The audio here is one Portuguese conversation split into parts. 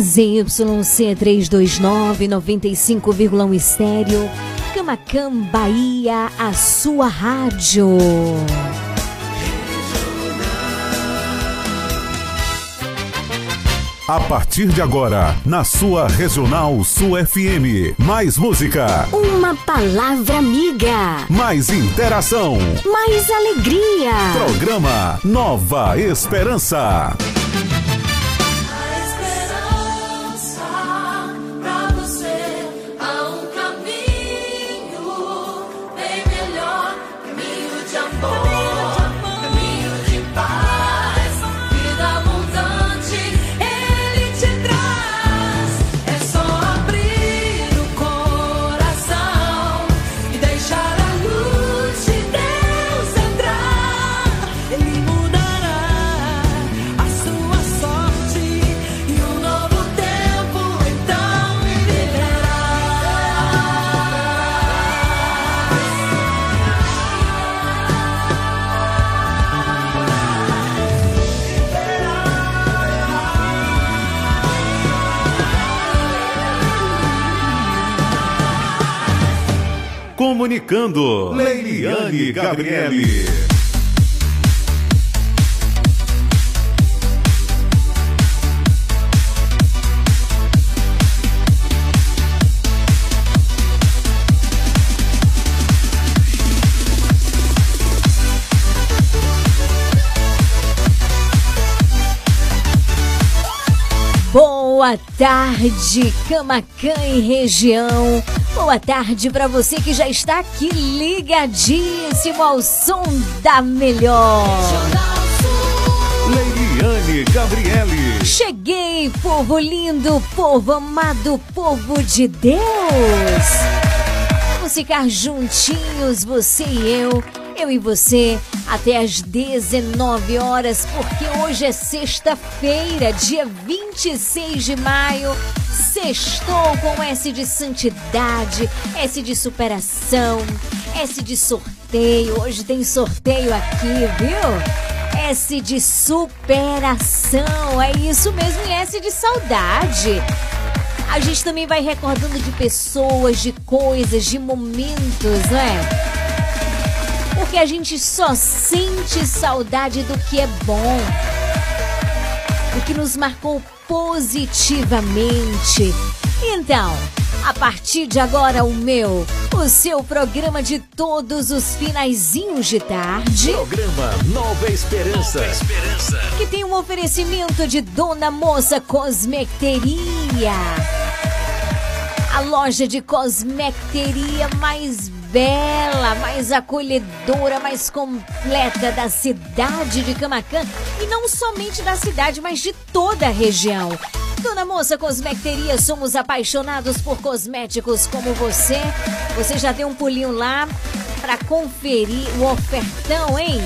ZYC329 95,1 estéreo. Camacan, Bahia, a sua rádio. A partir de agora, na sua Regional Sul FM. Mais música. Uma palavra amiga. Mais interação. Mais alegria. Programa Nova Esperança. Comunicando, Leiliane Gabriele. Boa tarde, Camacan e região. Boa tarde para você que já está aqui ligadíssimo ao som da melhor. Leiliane Gabriele. Cheguei, povo lindo, povo amado, povo de Deus. Vamos ficar juntinhos, você e eu eu e você até às 19 horas, porque hoje é sexta-feira, dia 26 de maio. Sextou com S de santidade, S de superação, S de sorteio. Hoje tem sorteio aqui, viu? S de superação, é isso mesmo, e S de saudade. A gente também vai recordando de pessoas, de coisas, de momentos, né? Porque a gente só sente saudade do que é bom, do que nos marcou positivamente. Então, a partir de agora, o meu, o seu programa de todos os finaizinhos de tarde. Programa Nova Esperança. Nova Esperança. Que tem um oferecimento de Dona Moça Cosmecteria. A loja de cosmecteria mais bela, mais acolhedora, mais completa da cidade de Camacan e não somente da cidade, mas de toda a região. Dona Moça Cosmecteria, somos apaixonados por cosméticos como você. Você já deu um pulinho lá para conferir o ofertão, hein?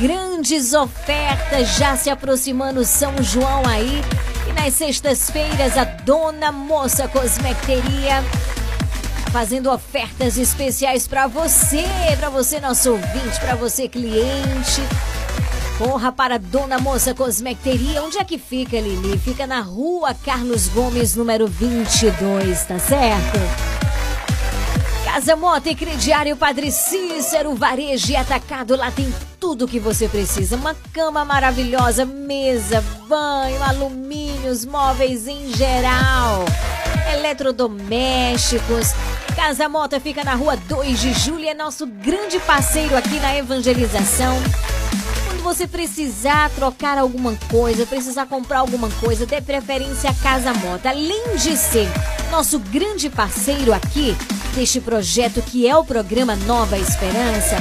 Grandes ofertas já se aproximando São João aí. E nas sextas-feiras, a Dona Moça Cosmecteria fazendo ofertas especiais para você, para você nosso ouvinte, para você cliente. Corra para Dona Moça Cosmecteria. Onde é que fica, Lili? Fica na rua Carlos Gomes, número 22, tá certo? Casa Moto e Crediário Padre Cícero, varejo e atacado. Lá tem tudo o que você precisa. Uma cama maravilhosa, mesa, banho, alumínios, móveis em geral, eletrodomésticos Casa Mota fica na rua 2 de julho é nosso grande parceiro aqui na evangelização. Quando você precisar trocar alguma coisa, precisar comprar alguma coisa, dê preferência à Casa Mota. Além de ser nosso grande parceiro aqui deste projeto que é o programa Nova Esperança,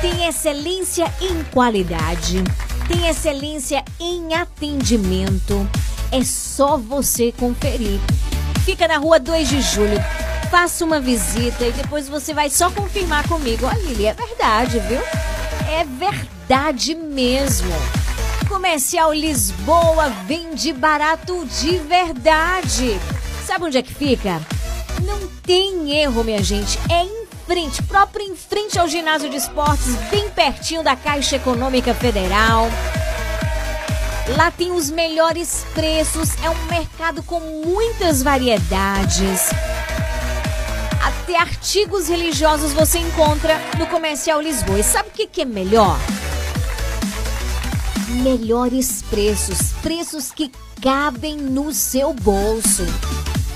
tem excelência em qualidade, tem excelência em atendimento. É só você conferir. Fica na rua 2 de julho faça uma visita e depois você vai só confirmar comigo. Olha, Lili, é verdade, viu? É verdade mesmo. Comercial Lisboa vende barato de verdade. Sabe onde é que fica? Não tem erro, minha gente. É em frente, próprio em frente ao ginásio de esportes, bem pertinho da Caixa Econômica Federal. Lá tem os melhores preços, é um mercado com muitas variedades. Até artigos religiosos você encontra no Comercial Lisboa. E sabe o que, que é melhor? Melhores preços, preços que cabem no seu bolso.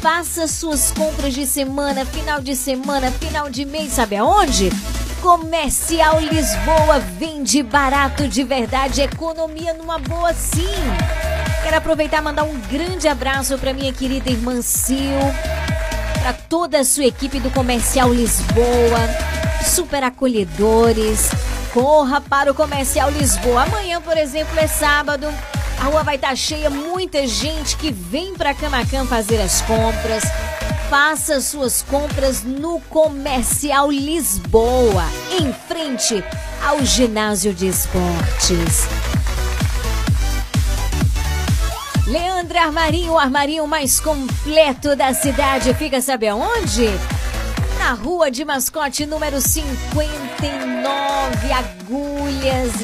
Faça suas compras de semana, final de semana, final de mês, sabe aonde? Comercial Lisboa vende barato de verdade, economia numa boa sim. Quero aproveitar e mandar um grande abraço para minha querida irmã Sil para toda a sua equipe do Comercial Lisboa, super acolhedores. Corra para o Comercial Lisboa. Amanhã, por exemplo, é sábado. A rua vai estar tá cheia, muita gente que vem para Camacan fazer as compras. Faça suas compras no Comercial Lisboa, em frente ao ginásio de esportes. Leandro Armarinho, o armarinho mais completo da cidade. Fica, sabe aonde? Na rua de mascote número 59. Agulhas,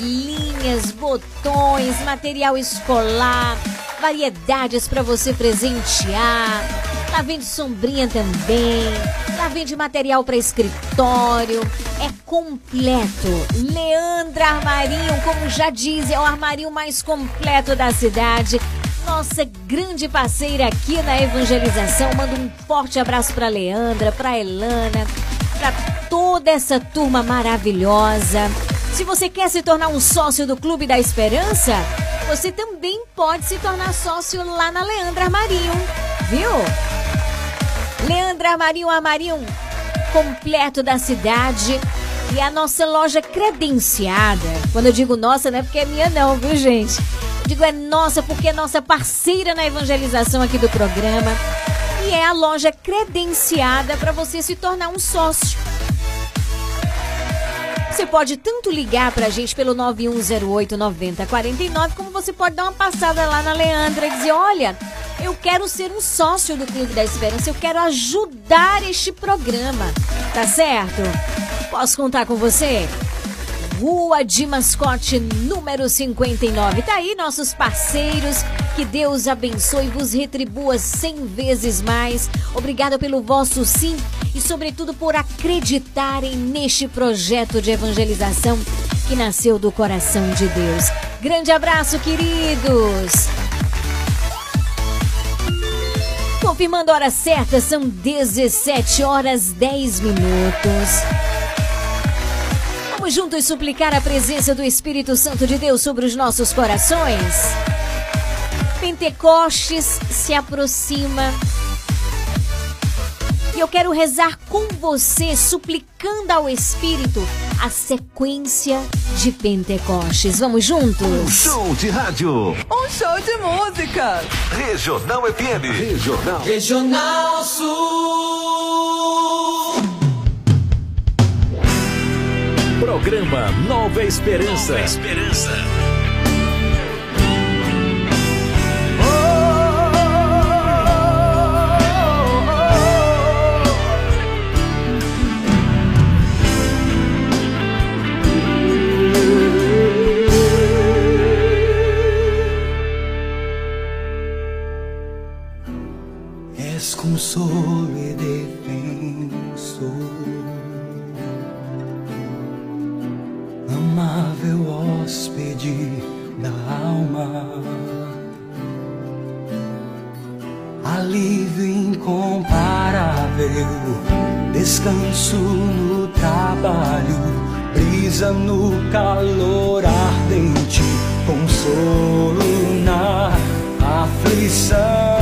linhas, botões, material escolar, variedades para você presentear Lá vende sombrinha também. Lá vende material para escritório. É completo. Leandra Armarinho, como já diz, é o armarinho mais completo da cidade nossa grande parceira aqui na evangelização. Manda um forte abraço para Leandra, para Elana, para toda essa turma maravilhosa. Se você quer se tornar um sócio do Clube da Esperança, você também pode se tornar sócio lá na Leandra Armarinho, viu? Leandra Armarinho, Armarinho completo da cidade e a nossa loja credenciada. Quando eu digo nossa, não é porque é minha não, viu, gente? Eu digo é nossa porque é nossa parceira na evangelização aqui do programa. E é a loja credenciada para você se tornar um sócio. Você pode tanto ligar para a gente pelo 9108 9049, como você pode dar uma passada lá na Leandra e dizer: Olha, eu quero ser um sócio do Clube da Esperança, eu quero ajudar este programa, tá certo? Posso contar com você? Rua de Mascote, número 59. Tá aí nossos parceiros. Que Deus abençoe e vos retribua cem vezes mais. Obrigada pelo vosso sim e, sobretudo, por acreditarem neste projeto de evangelização que nasceu do coração de Deus. Grande abraço, queridos! Confirmando a hora certa, são 17 horas 10 minutos. Vamos juntos suplicar a presença do Espírito Santo de Deus sobre os nossos corações? Pentecostes se aproxima. E eu quero rezar com você, suplicando ao Espírito a sequência de Pentecostes. Vamos juntos? Um show de rádio. Um show de música. Regional FM. Regional. Regional Sul. Programa Nova Esperança. Nova Esperança. Consolo e defensor, amável hóspede da alma, alívio incomparável, descanso no trabalho, brisa no calor ardente, consolo na aflição.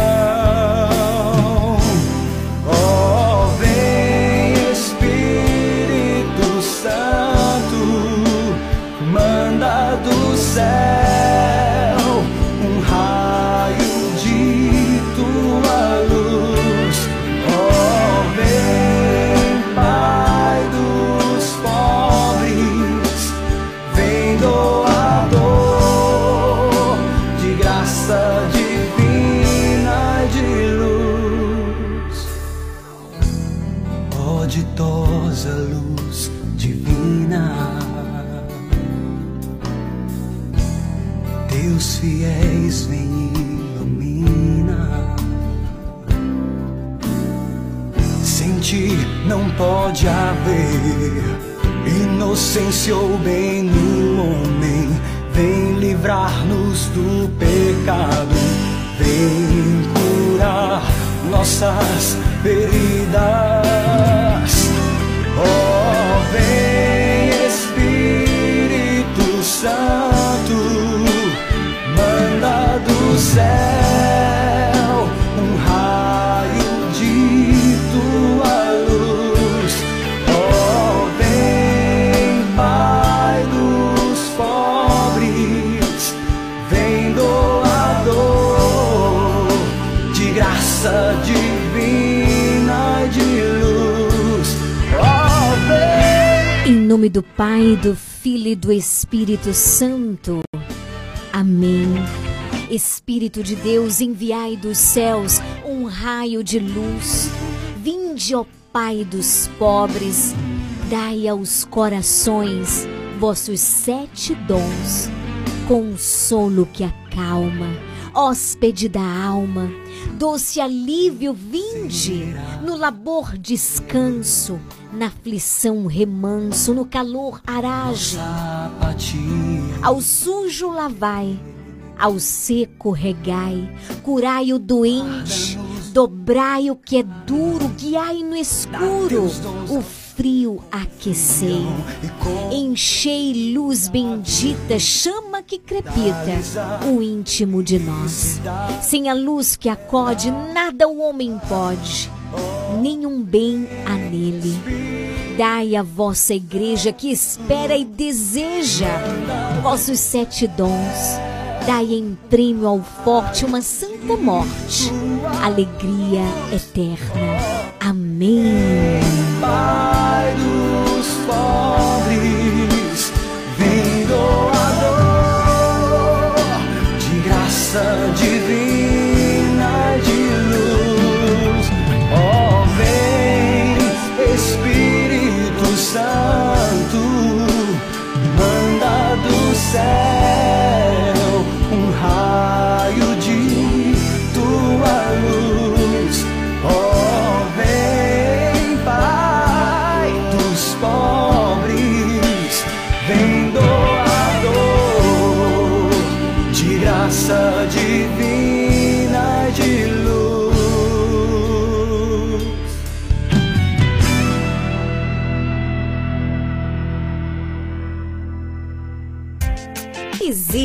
Ou bem no homem. Vem livrar-nos do pecado, vem curar nossas feridas. Oh, vem Espírito Santo, manda do céu. Nome do Pai, do Filho e do Espírito Santo. Amém. Espírito de Deus, enviai dos céus um raio de luz. Vinde, ó Pai dos pobres, dai aos corações vossos sete dons, consolo que acalma, hóspede da alma, doce alívio vinde, no labor descanso, na aflição remanso, no calor arage. Ao sujo lavai, ao seco regai, curai o doente, dobrai o que é duro, guiai no escuro, o frio aquecei. Enchei luz bendita, chama que crepita o íntimo de nós. Sem a luz que acode, nada o homem pode, nenhum bem há nele. Dai a vossa igreja que espera e deseja vossos sete dons. Dai em prêmio ao forte uma santa morte, alegria eterna. Amém. Do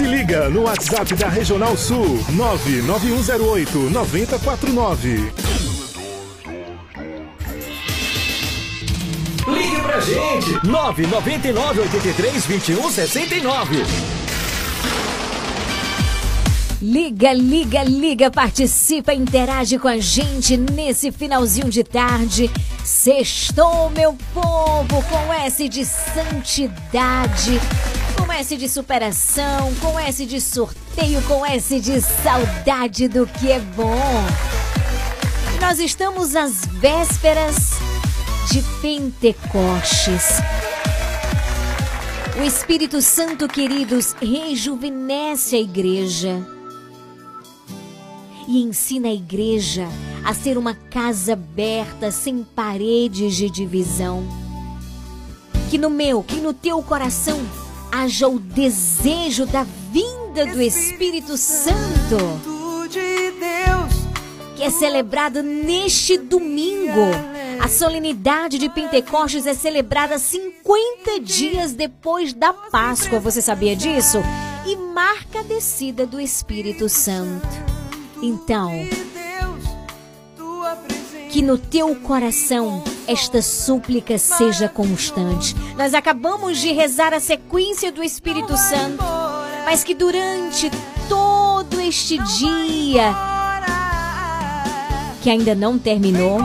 Se liga no WhatsApp da Regional Sul 99108 9049. Ligue pra gente 999 83 21 69. Liga, liga, liga, participa, interage com a gente nesse finalzinho de tarde. Sextou, meu povo, com S de santidade, com S de superação, com S de sorteio, com S de saudade do que é bom. Nós estamos às vésperas de Pentecostes. O Espírito Santo, queridos, rejuvenesce a igreja e ensina a igreja a ser uma casa aberta, sem paredes de divisão. Que no meu, que no teu coração haja o desejo da vinda do Espírito Santo, que é celebrado neste domingo. A solenidade de Pentecostes é celebrada 50 dias depois da Páscoa, você sabia disso? E marca a descida do Espírito Santo. Então, que no teu coração esta súplica seja constante. Nós acabamos de rezar a sequência do Espírito Santo, mas que durante todo este dia, que ainda não terminou,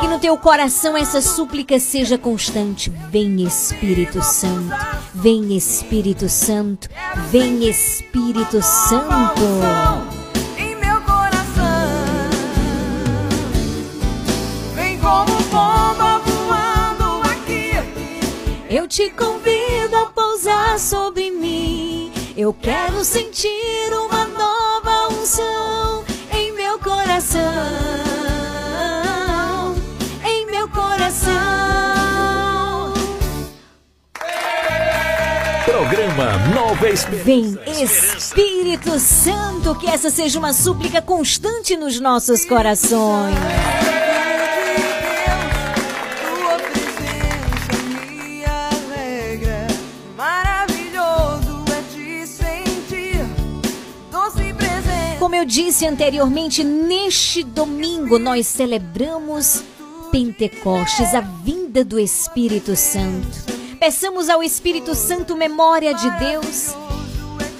que no teu coração essa súplica seja constante. Vem Espírito Santo, vem Espírito Santo, vem Espírito Santo. em te convido a pousar sobre mim. Eu quero sentir uma nova unção em meu coração. Em meu coração. Programa Nova Esperança. Vem Espírito Santo, que essa seja uma súplica constante nos nossos corações. Eu disse anteriormente, neste domingo nós celebramos Pentecostes, a vinda do Espírito Santo. Peçamos ao Espírito Santo memória de Deus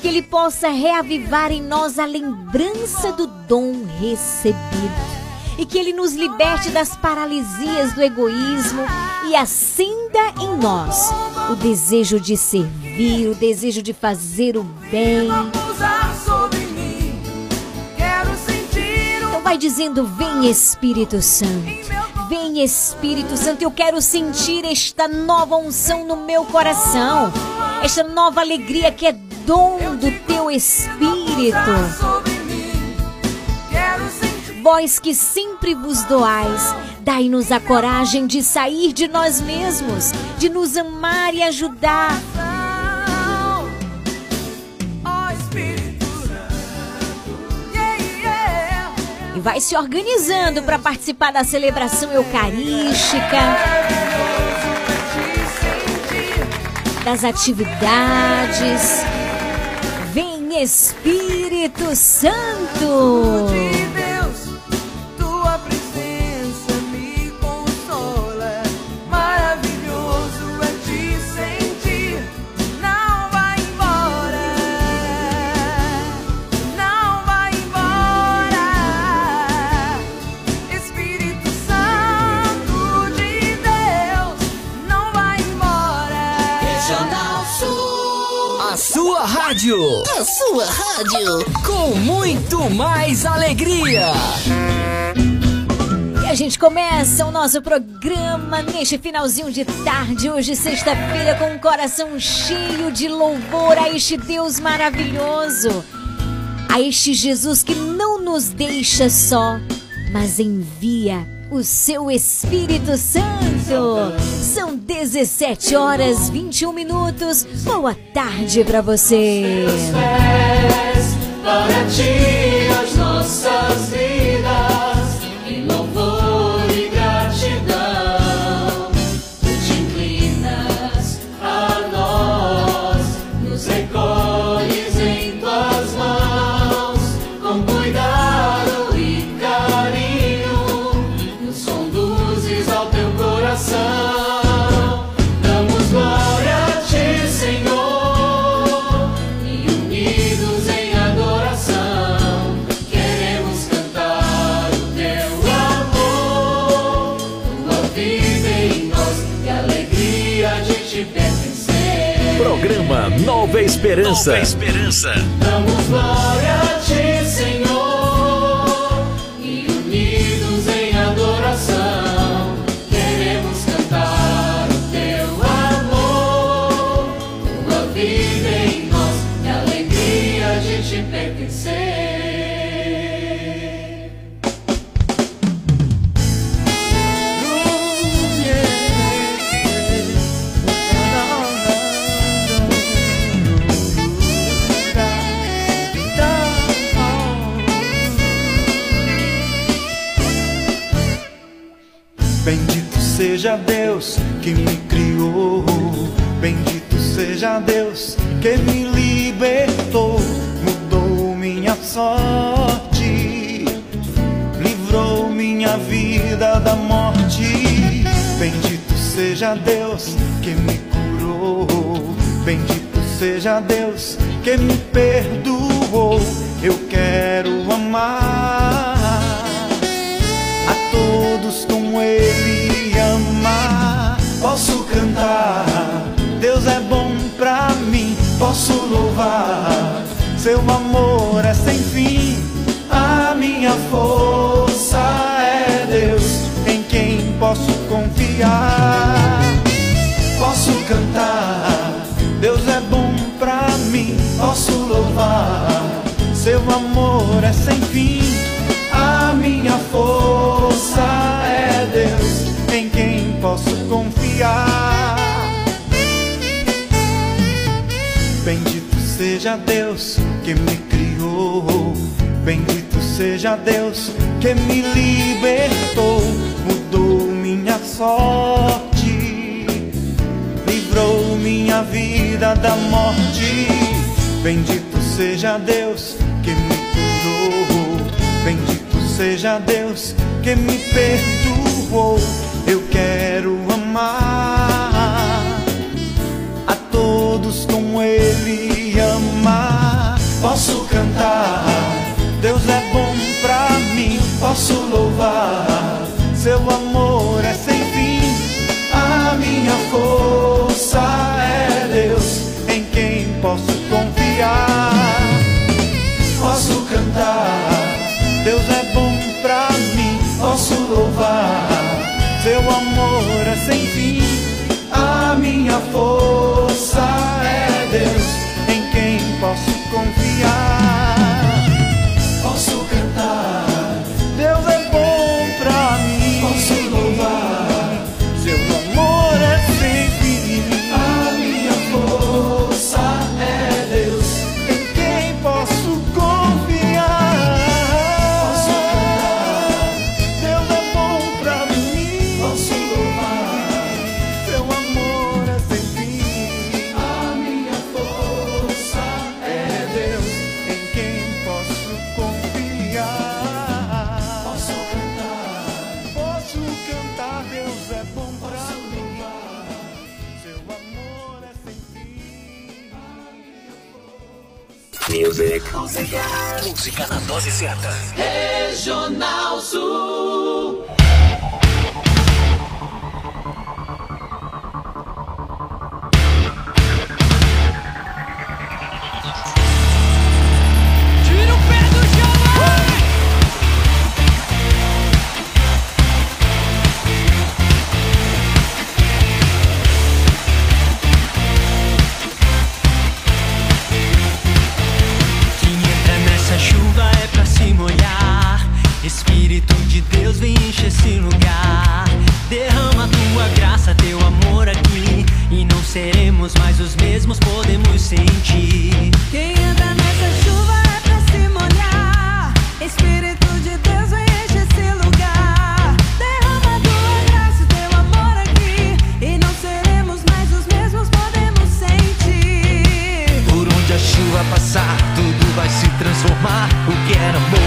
que Ele possa reavivar em nós a lembrança do dom recebido e que Ele nos liberte das paralisias do egoísmo e acenda em nós o desejo de servir, o desejo de fazer o bem. Vai dizendo: Vem Espírito Santo. Vem Espírito Santo, eu quero sentir esta nova unção no meu coração, esta nova alegria que é dom do teu Espírito. Vós que sempre vos doais, dai-nos a coragem de sair de nós mesmos, de nos amar e ajudar. Vai se organizando para participar da celebração eucarística, das atividades. Vem Espírito Santo! Rádio. A sua rádio. Com muito mais alegria. E a gente começa o nosso programa neste finalzinho de tarde, hoje, sexta-feira, com um coração cheio de louvor a este Deus maravilhoso. A este Jesus que não nos deixa só, mas envia o seu Espírito Santo. São 17 horas 21 minutos. Boa tarde para você. Para ti as nossas vidas Esperança. Nova Esperança. Damos glória que me perdoou. Deus que me criou. Bendito seja Deus que me libertou, mudou minha sorte, livrou minha vida da morte. Bendito seja Deus que me curou. Bendito seja Deus que me perdoou. posso louvar. Seu amor é sem fim, a minha força é Deus, em quem posso confiar. Posso cantar, Deus é bom pra mim, posso louvar. Seu amor é sem fim. Música. Na dose certa. Regional Sul. te molhar. Espírito de Deus, vem encher esse lugar. Derrama tua graça, teu amor aqui. E não seremos mais os mesmos, podemos sentir. Quem anda na animal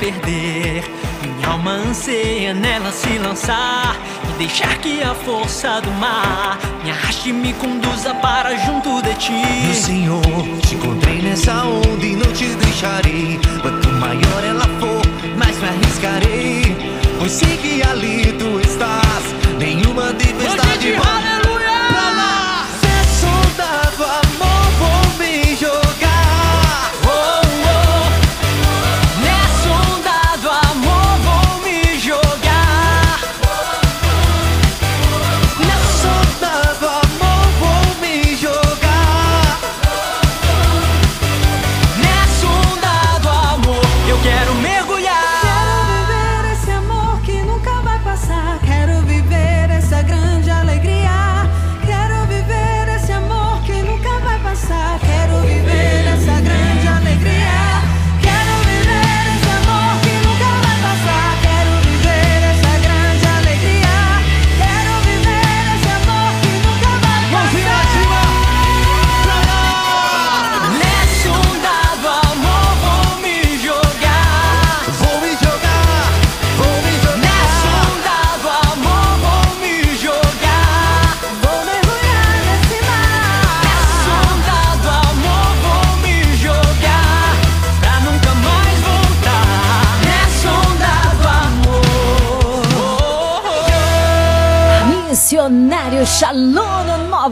perder. Minha alma anseia nela se lançar e deixar que a força do mar me arraste e me conduza para junto de ti. Meu Senhor, te encontrei nessa onda e não te deixarei. Quanto maior ela for, mais me arriscarei. Pois sei que ali tu estás. Nenhuma tempestade vai.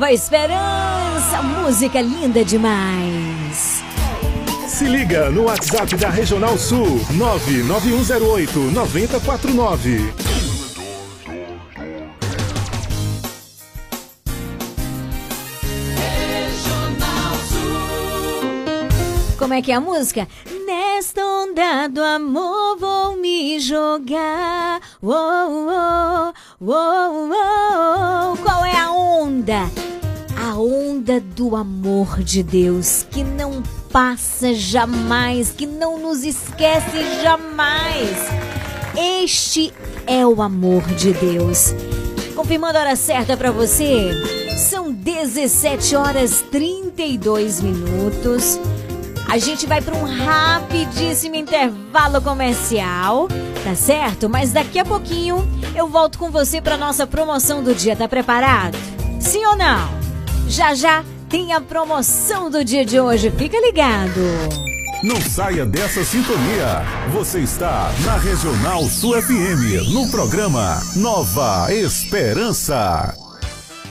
Nova Esperança. Música linda demais. Se liga no WhatsApp da Regional Sul 99108 9049. Como é que é a música? Nesta onda do amor vou me jogar. Uou, uou, uou, uou. Qual é a onda? Onda do amor de Deus que não passa jamais, que não nos esquece jamais. Este é o amor de Deus. Confirmando a hora certa para você, são 17 horas 32 minutos. A gente vai para um rapidíssimo intervalo comercial, tá certo? Mas daqui a pouquinho eu volto com você para nossa promoção do dia. Tá preparado? Sim ou não? Já já tem a promoção do dia de hoje. Fica ligado. Não saia dessa sintonia. Você está na Regional Sul FM, no programa Nova Esperança.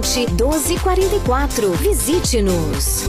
1244. Visite-nos.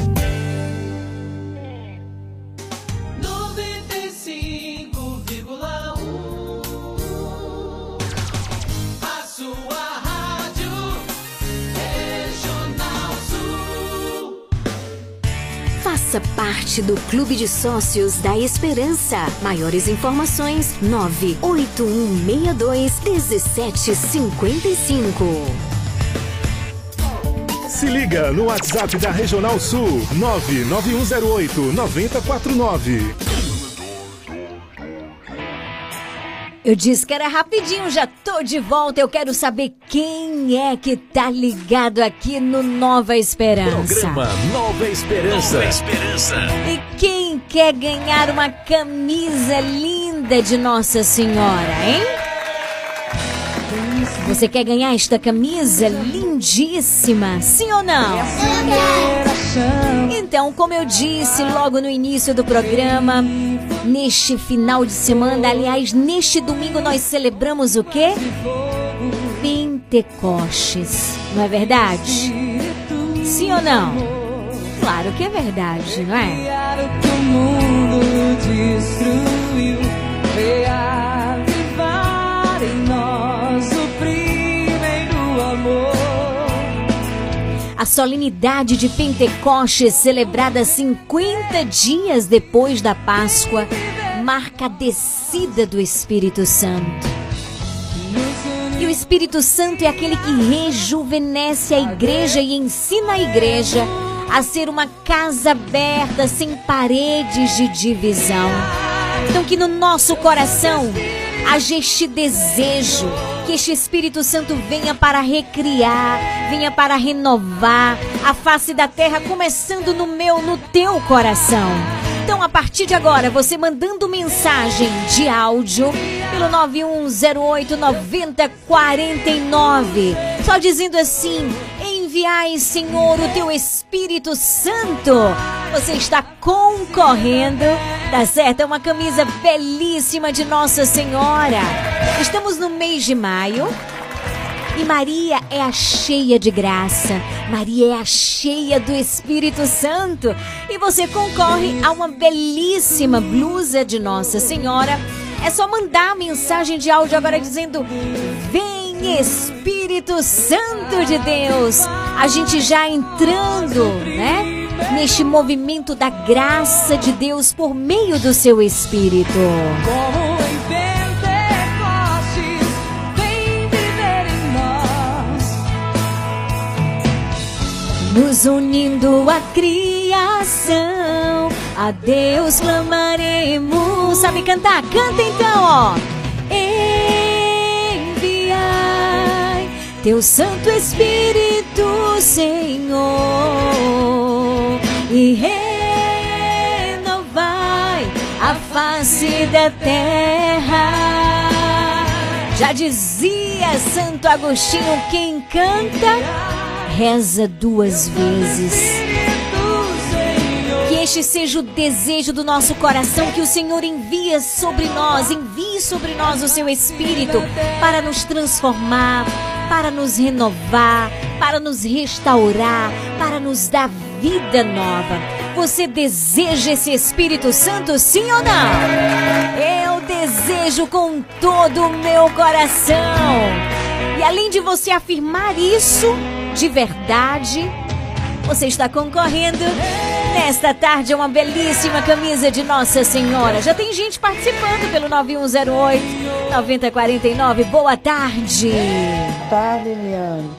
Faça parte do Clube de Sócios da Esperança. Maiores informações: 98162 1755. Se liga no WhatsApp da Regional Sul 99108 9049. Eu disse que era rapidinho, já tô de volta. Eu quero saber quem é que tá ligado aqui no Nova Esperança. Programa Nova Esperança. Nova Esperança. E quem quer ganhar uma camisa linda de Nossa Senhora, hein? Você quer ganhar esta camisa lindíssima? Sim ou não? Então, como eu disse logo no início do programa, neste final de semana, aliás, neste domingo nós celebramos o quê? Pentecostes. Não é verdade? Sim ou não? Claro que é verdade, não é? A solenidade de Pentecostes, celebrada 50 dias depois da Páscoa, marca a descida do Espírito Santo. E o Espírito Santo é aquele que rejuvenesce a igreja e ensina a igreja a ser uma casa aberta, sem paredes de divisão. Então, que no nosso coração haja este desejo, que este Espírito Santo venha para recriar, venha para renovar a face da terra, começando no meu, no teu coração. Então, a partir de agora, você mandando mensagem de áudio pelo 9108 9049, só dizendo assim: enviai, Senhor, o teu Espírito Santo. Você está concorrendo, tá certo? É uma camisa belíssima de Nossa Senhora. Estamos no mês de maio. E Maria é a cheia de graça, Maria é a cheia do Espírito Santo. E você concorre a uma belíssima blusa de Nossa Senhora. É só mandar mensagem de áudio agora dizendo: Vem Espírito Santo de Deus. A gente já entrando, né? Neste movimento da graça de Deus por meio do seu Espírito. Nos unindo à criação, a Deus clamaremos. Sabe cantar? Canta então, ó. Teu Santo Espírito, Senhor, e renovai a face da terra. Já dizia Santo Agostinho: quem canta reza duas vezes. Que este seja o desejo do nosso coração, que o Senhor envia sobre nós, envie sobre nós o seu Espírito para nos transformar, para nos renovar, para nos restaurar, para nos dar vida nova. Você deseja esse Espírito Santo, sim ou não? Eu desejo com todo o meu coração. E além de você afirmar isso de verdade, você está concorrendo nesta tarde a uma belíssima camisa de Nossa Senhora. Já tem gente participando pelo 9108 9049. Boa tarde. tarde, Eliane.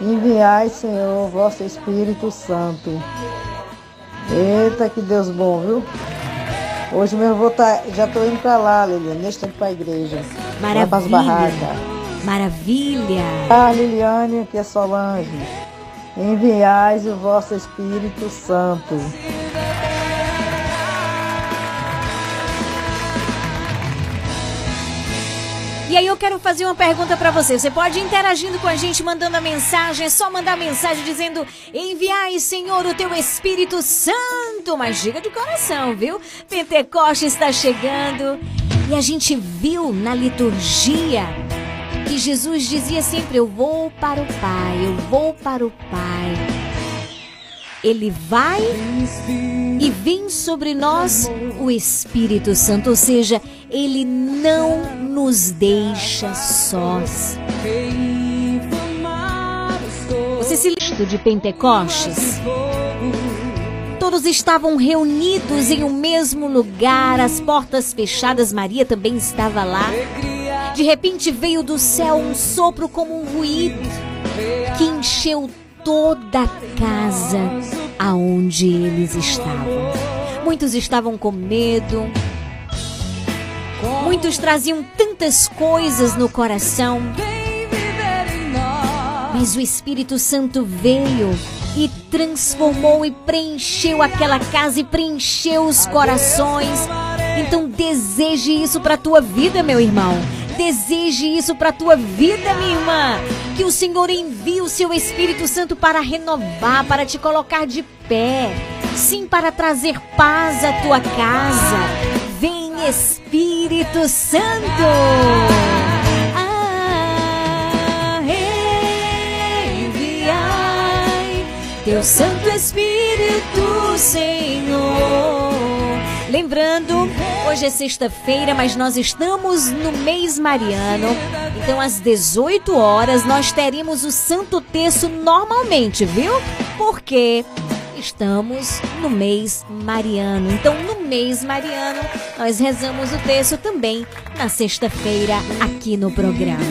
Enviai, Senhor, vosso Espírito Santo. Eita, que Deus bom, viu? Hoje mesmo vou tá, já estou indo para lá, Liliane, neste tempo para a igreja. Lá Maravilha. barracas. Maravilha. Ah, Liliane, aqui é Solange. Enviais o vosso Espírito Santo. E aí eu quero fazer uma pergunta pra você. Você pode ir interagindo com a gente, mandando a mensagem. É só mandar mensagem dizendo: Enviai, Senhor, o teu Espírito Santo. Mas diga de coração, viu? Pentecoste está chegando. E a gente viu na liturgia que Jesus dizia sempre: Eu vou para o Pai, eu vou para o Pai. Ele vai e vem sobre nós o Espírito Santo, ou seja, ele não nos deixa sós. Você se lembra de Pentecostes? Todos estavam reunidos em um mesmo lugar, as portas fechadas, Maria também estava lá. De repente veio do céu um sopro como um ruído que encheu toda a casa aonde eles estavam. Muitos estavam com medo. Muitos traziam tantas coisas no coração. Mas o Espírito Santo veio e transformou e preencheu aquela casa e preencheu os corações. Então deseje isso para tua vida, meu irmão. Deseje isso para tua vida, minha irmã. Que o Senhor envie o seu Espírito Santo para renovar, para te colocar de pé. Sim, para trazer paz à tua casa. Vem Espírito Santo. Ah, teu Santo Espírito, Senhor. Lembrando, hoje é sexta-feira, mas nós estamos no mês mariano. Então, às 18 horas, nós teremos o Santo Terço normalmente, viu? Porque estamos no mês mariano. Então, no mês mariano, nós rezamos o terço também na sexta-feira aqui no programa.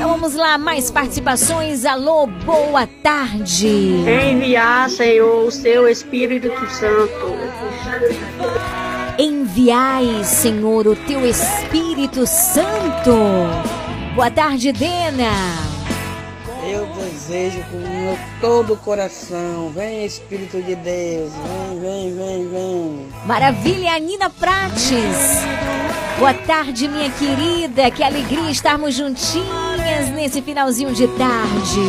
Então vamos lá, mais participações. Alô, boa tarde. Enviar, Senhor, o seu Espírito Santo. Enviai, Senhor, o teu Espírito Santo. Boa tarde, Dena. Eu desejo com o meu todo o coração. Vem, Espírito de Deus. Vem, vem, vem, vem. Maravilha, Nina Prates. Boa tarde, minha querida. Que alegria estarmos juntinhas nesse finalzinho de tarde.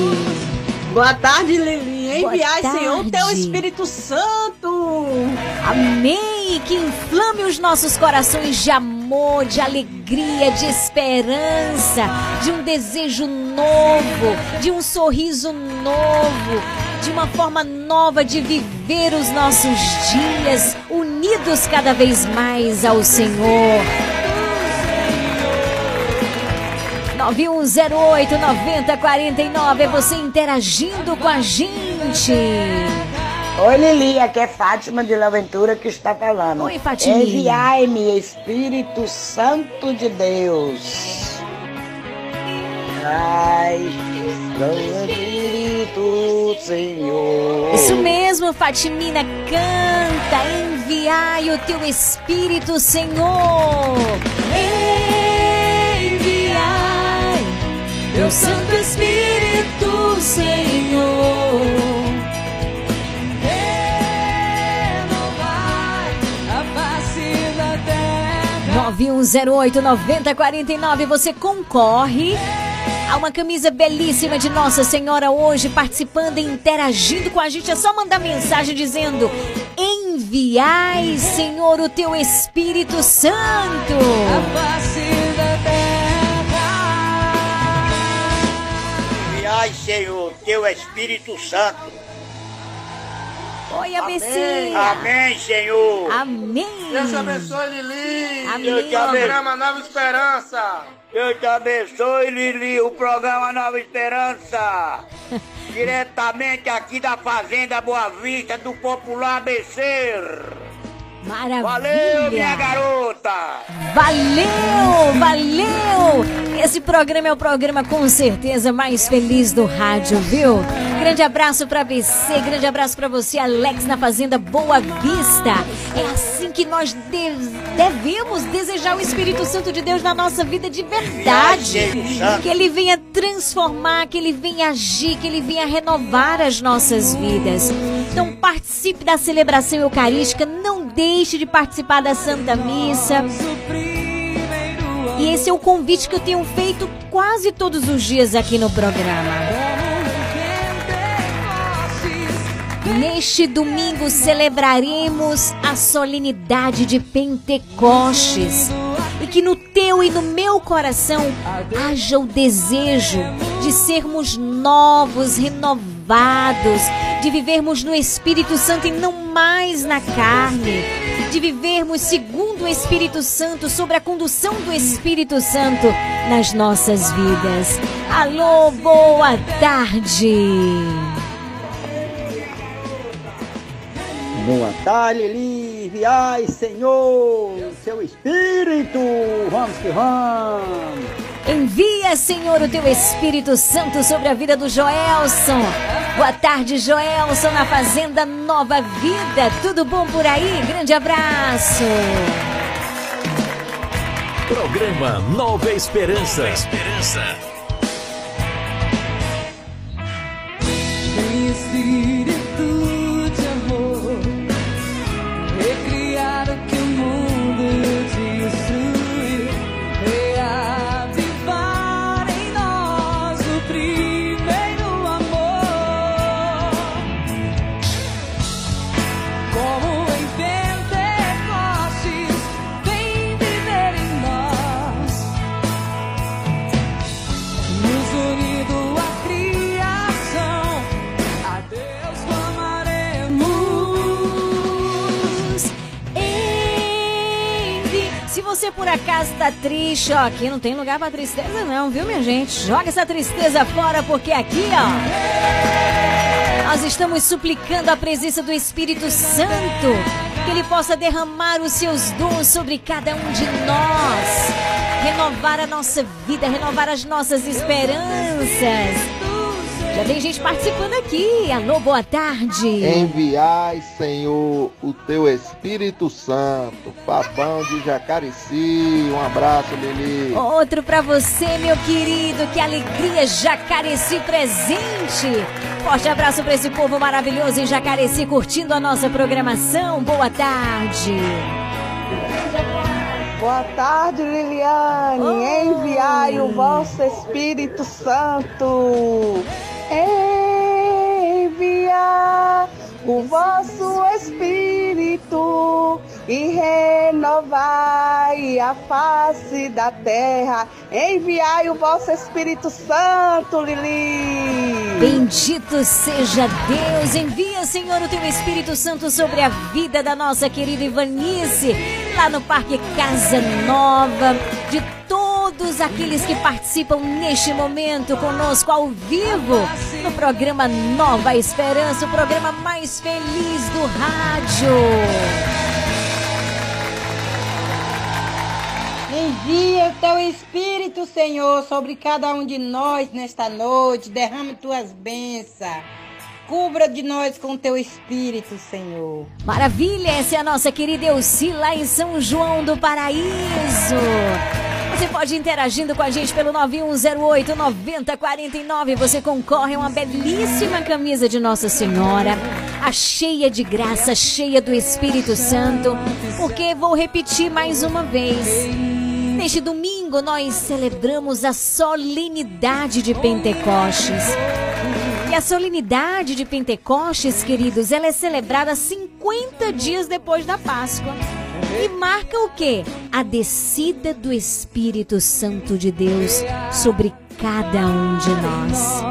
Boa tarde, Lili. Enviai, Senhor, o teu. Espírito Santo. Amém! Que inflame os nossos corações de amor, de alegria, de esperança, de um desejo novo, de um sorriso novo, de uma forma nova de viver os nossos dias, unidos cada vez mais ao Senhor. 9108 9049 é você interagindo com a gente. Oi, Lili, aqui é Fátima de Laventura que está falando. Oi, Fatiminha. Enviai-me, Espírito Santo de Deus. Ai, Espírito, Senhor. Isso mesmo, Fatimina, canta, enviai o teu Espírito, Senhor. Enviai teu Santo Espírito, Senhor. A face da terra. 9108 9049, você concorre Há uma camisa belíssima de Nossa Senhora hoje participando e interagindo com a gente. É só mandar mensagem dizendo: Enviai, Senhor, o teu Espírito Santo. Enviai, Senhor, teu Espírito Santo. Oi, ABC. Amém, Senhor. Amém. Deus te abençoe, Lili. Amém. Deus te abençoe. Programa Nova Esperança. Deus te abençoe, Lili. O programa Nova Esperança. Diretamente aqui da Fazenda Boa Vista, do Popular ABC. Maravilha. Valeu, minha garota. Valeu, valeu! Esse programa é o programa com certeza mais feliz do rádio, viu? Grande abraço pra BC, grande abraço pra você, Alex, na Fazenda Boa Vista. É assim que nós de- devemos desejar o Espírito Santo de Deus na nossa vida de verdade. Que ele venha transformar, que ele venha agir, que ele venha renovar as nossas vidas. Então participe da celebração eucarística, não deixe de participar da Santa Missa. E esse é o convite que eu tenho feito quase todos os dias aqui no programa. Neste domingo celebraremos a solenidade de Pentecostes. E que no teu e no meu coração haja o desejo de sermos novos, renovados, de vivermos no Espírito Santo e não mais na carne, de vivermos segundo o Espírito Santo, sobre a condução do Espírito Santo nas nossas vidas. Alô, boa tarde! Boa tarde, Lili. Enviai, Senhor, seu Espírito. Vamos que vamos. Envia, Senhor, o teu Espírito Santo sobre a vida do Joelson. Boa tarde, Joelson, na Fazenda Nova Vida. Tudo bom por aí? Grande abraço. Programa Nova Esperança. Esperança. Por acaso tá triste, ó, aqui não tem lugar pra tristeza não, viu, minha gente? Joga essa tristeza fora, porque aqui, ó, nós estamos suplicando a presença do Espírito Santo, que ele possa derramar os seus dons sobre cada um de nós, renovar a nossa vida, renovar as nossas esperanças. Já tem gente participando aqui. Alô, boa tarde. Enviai, Senhor, o teu Espírito Santo, Papão de Jacareci. Um abraço, Lili. Outro pra você, meu querido. Que alegria, Jacareci presente. Forte abraço pra esse povo maravilhoso em Jacareci curtindo a nossa programação. Boa tarde. Boa tarde, Liliane. Enviai o vosso Espírito Santo. Enviar o vosso Espírito e renovai a face da terra. Enviai o vosso Espírito Santo, Lili. Bendito seja Deus. Envia, Senhor, o teu Espírito Santo sobre a vida da nossa querida Ivanice, lá no Parque Casa Nova, de todos aqueles que participam neste momento conosco ao vivo no programa Nova Esperança, o programa mais feliz do rádio. Envia o teu Espírito, Senhor, sobre cada um de nós nesta noite. Derrame tuas bênçãos. Cubra de nós com teu Espírito, Senhor. Maravilha, essa é a nossa querida Elci lá em São João do Paraíso. Você pode ir interagindo com a gente pelo 9108 9049. Você concorre a uma belíssima camisa de Nossa Senhora, a cheia de graça, cheia do Espírito Santo. Porque vou repetir mais uma vez. Neste domingo nós celebramos a solenidade de Pentecostes. E a solenidade de Pentecostes, queridos, ela é celebrada 50 dias depois da Páscoa. E marca o quê? A descida do Espírito Santo de Deus sobre cada um de nós.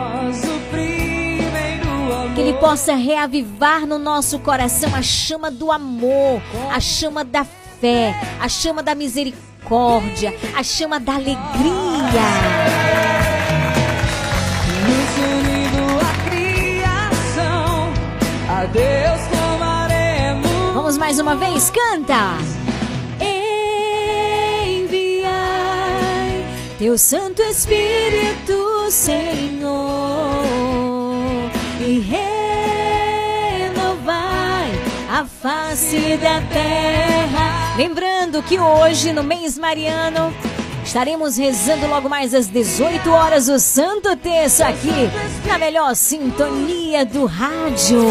Que Ele possa reavivar no nosso coração a chama do amor, a chama da fé, a chama da misericórdia, a chama da alegria. Deus tomaremos. Vamos mais uma vez, canta! Enviai teu Santo Espírito, Senhor, e renovai a face da terra. Lembrando que hoje, no mês mariano, estaremos rezando logo mais às 18 horas o Santo Terço aqui, na melhor sintonia do rádio.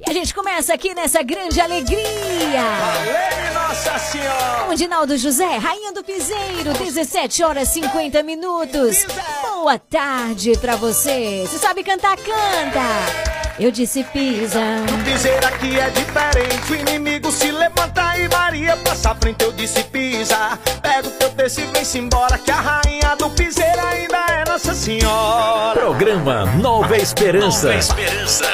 E a gente começa aqui nessa grande alegria. Valeu, Nossa Senhora! Com Dinaldo José, Rainha do Piseiro, 17 horas 50 minutos. Boa tarde pra você. Se sabe cantar, canta. Eu disse pisa. Dizer aqui é diferente, o inimigo se levanta e Maria passa à frente, eu disse pisa. Pega o teu texto e vem-se embora, que a rainha do piseiro ainda é Nossa Senhora. Programa Nova Esperança. Nova Esperança.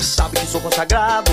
Sabe que sou consagrado,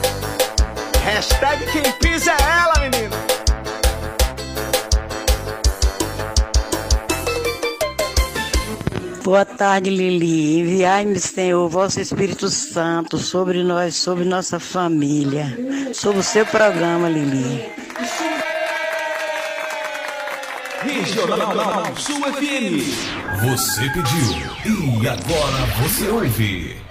Hashtag quem pisa é ela, menino. Boa tarde, Lili. Enviai-me, Senhor, vosso Espírito Santo sobre nós, sobre nossa família, sobre o seu programa, Lili. Regional Sul FM. Você pediu e agora você ouve.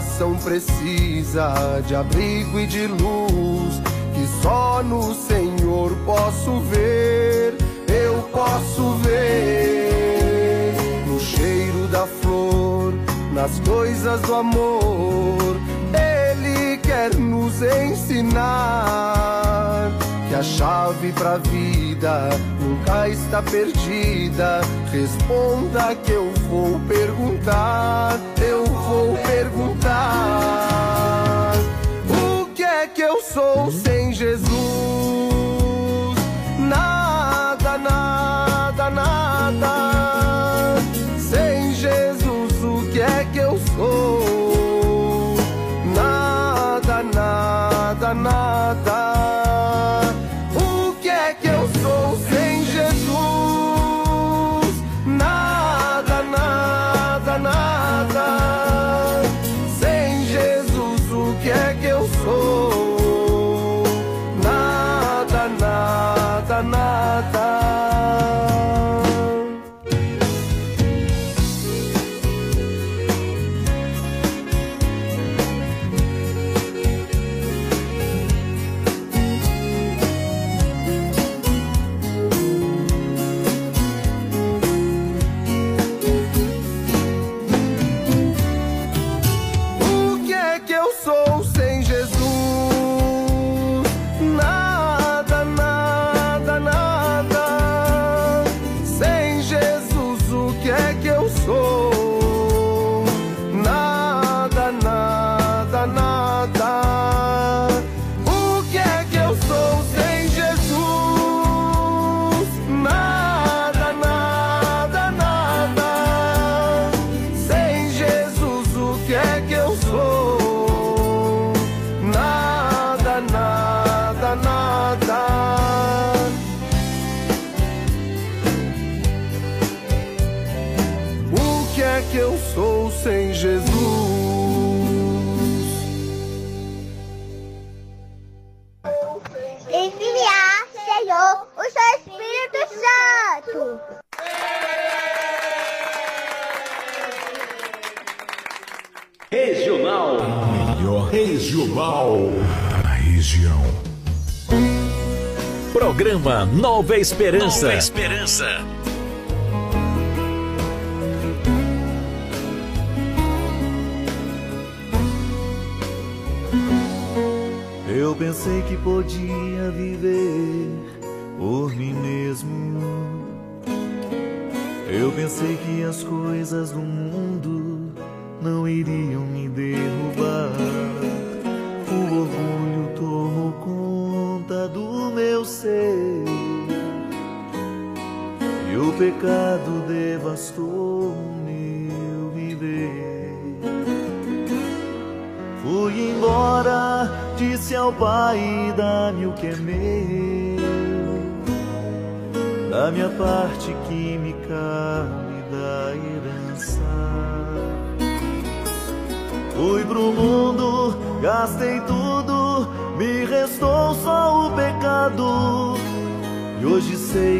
Coração precisa de abrigo e de luz que só no Senhor posso ver. Eu posso ver no cheiro da flor, nas coisas do amor. Ele quer nos ensinar que a chave pra vida nunca está perdida. Responda que eu vou perguntar, eu vou perguntar. O que é que eu sou sem Jesus? Nada, nada, nada. Sem Jesus, o que é que eu sou? Programa Nova Esperança. Nova Esperança. Eu pensei que podia viver por mim mesmo. Eu pensei que as coisas do mundo não iriam me derrubar. O orgulho tomou conta do meu ser. Pecado devastou meu viver. Fui embora, disse ao pai: dá-me o que é meu. Da minha parte que me da herança. Fui pro mundo, gastei tudo, me restou só o pecado. E hoje sei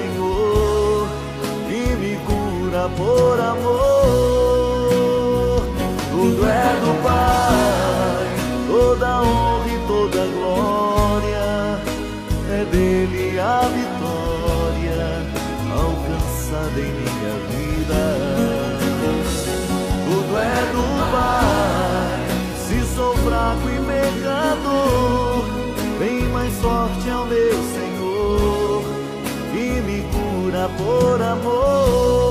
por amor. Tudo é do Pai, toda honra e toda glória, é dele a vitória alcançada em minha vida. Tudo é do Pai, se sou fraco e pecador, bem mais forte é o meu Senhor, por amor.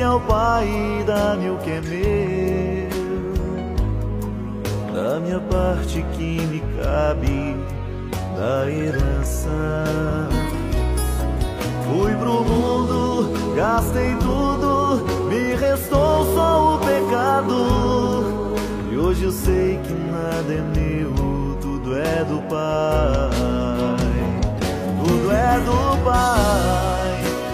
disse ao pai: dá-me o que é meu, da minha parte que me cabe da herança. Fui pro mundo, gastei tudo, me restou só o pecado. E hoje eu sei que nada é meu, tudo é do Pai. Tudo é do Pai,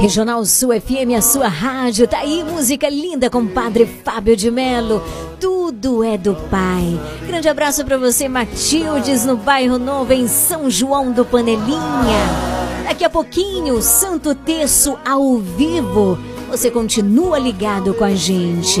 Regional Sul FM, a sua rádio. Tá aí, música linda com o Padre Fábio de Melo. Tudo é do Pai. Grande abraço pra você, Matildes, no bairro Novo, em São João do Panelinha. Daqui a pouquinho, Santo Terço ao vivo. Você continua ligado com a gente.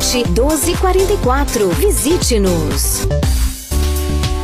1244. Visite-nos.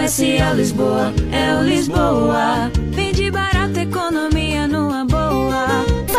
Comercial Lisboa, é o Lisboa. Barato, economia numa boa.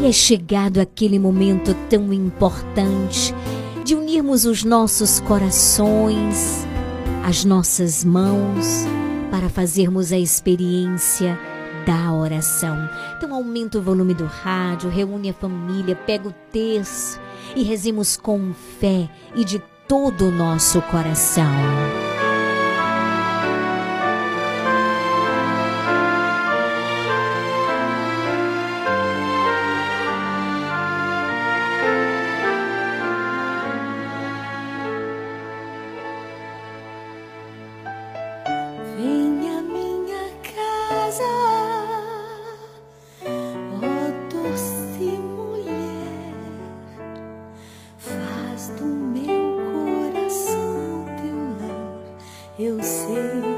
e é chegado aquele momento tão importante de unirmos os nossos corações, as nossas mãos para fazermos a experiência da oração. Então aumenta o volume do rádio, reúne a família, pega o terço e rezemos com fé e de todo o nosso coração. Do meu coração teu lar. Eu sei,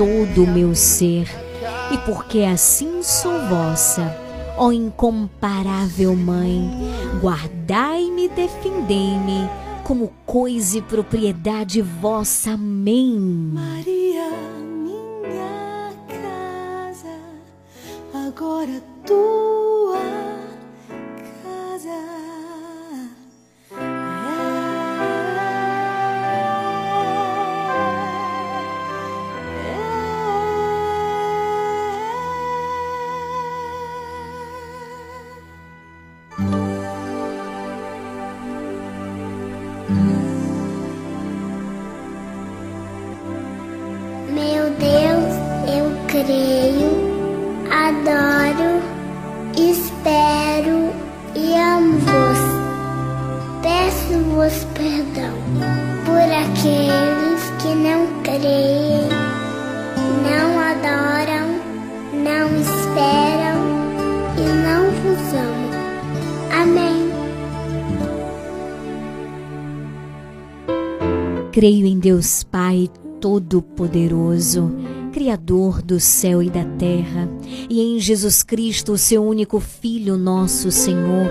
todo o meu ser. E porque assim sou vossa, ó incomparável Mãe, guardai-me e defendei-me como coisa e propriedade vossa. Amém. Maria, minha casa, agora tua Creio em Deus Pai Todo-Poderoso, Criador do céu e da terra, e em Jesus Cristo, seu único Filho, nosso Senhor,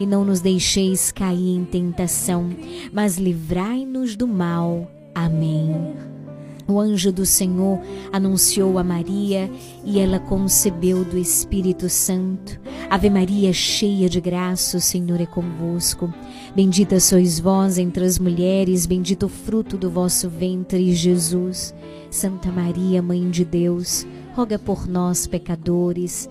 e não nos deixeis cair em tentação, mas livrai-nos do mal. Amém. O anjo do Senhor anunciou a Maria e ela concebeu do Espírito Santo. Ave Maria, cheia de graça, o Senhor é convosco. Bendita sois vós entre as mulheres, bendito o fruto do vosso ventre, Jesus. Santa Maria, Mãe de Deus, roga por nós, pecadores,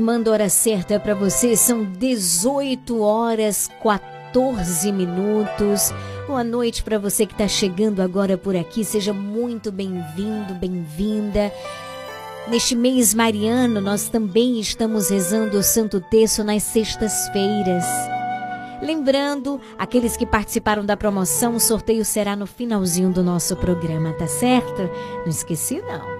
Confirmando a hora certa para você, são 18 horas 14 minutos. Boa noite para você que está chegando agora por aqui. Seja muito bem-vindo, bem-vinda. Neste mês mariano, nós também estamos rezando o Santo Terço nas sextas-feiras. Lembrando, aqueles que participaram da promoção, o sorteio será no finalzinho do nosso programa, tá certo? Não esqueci, não.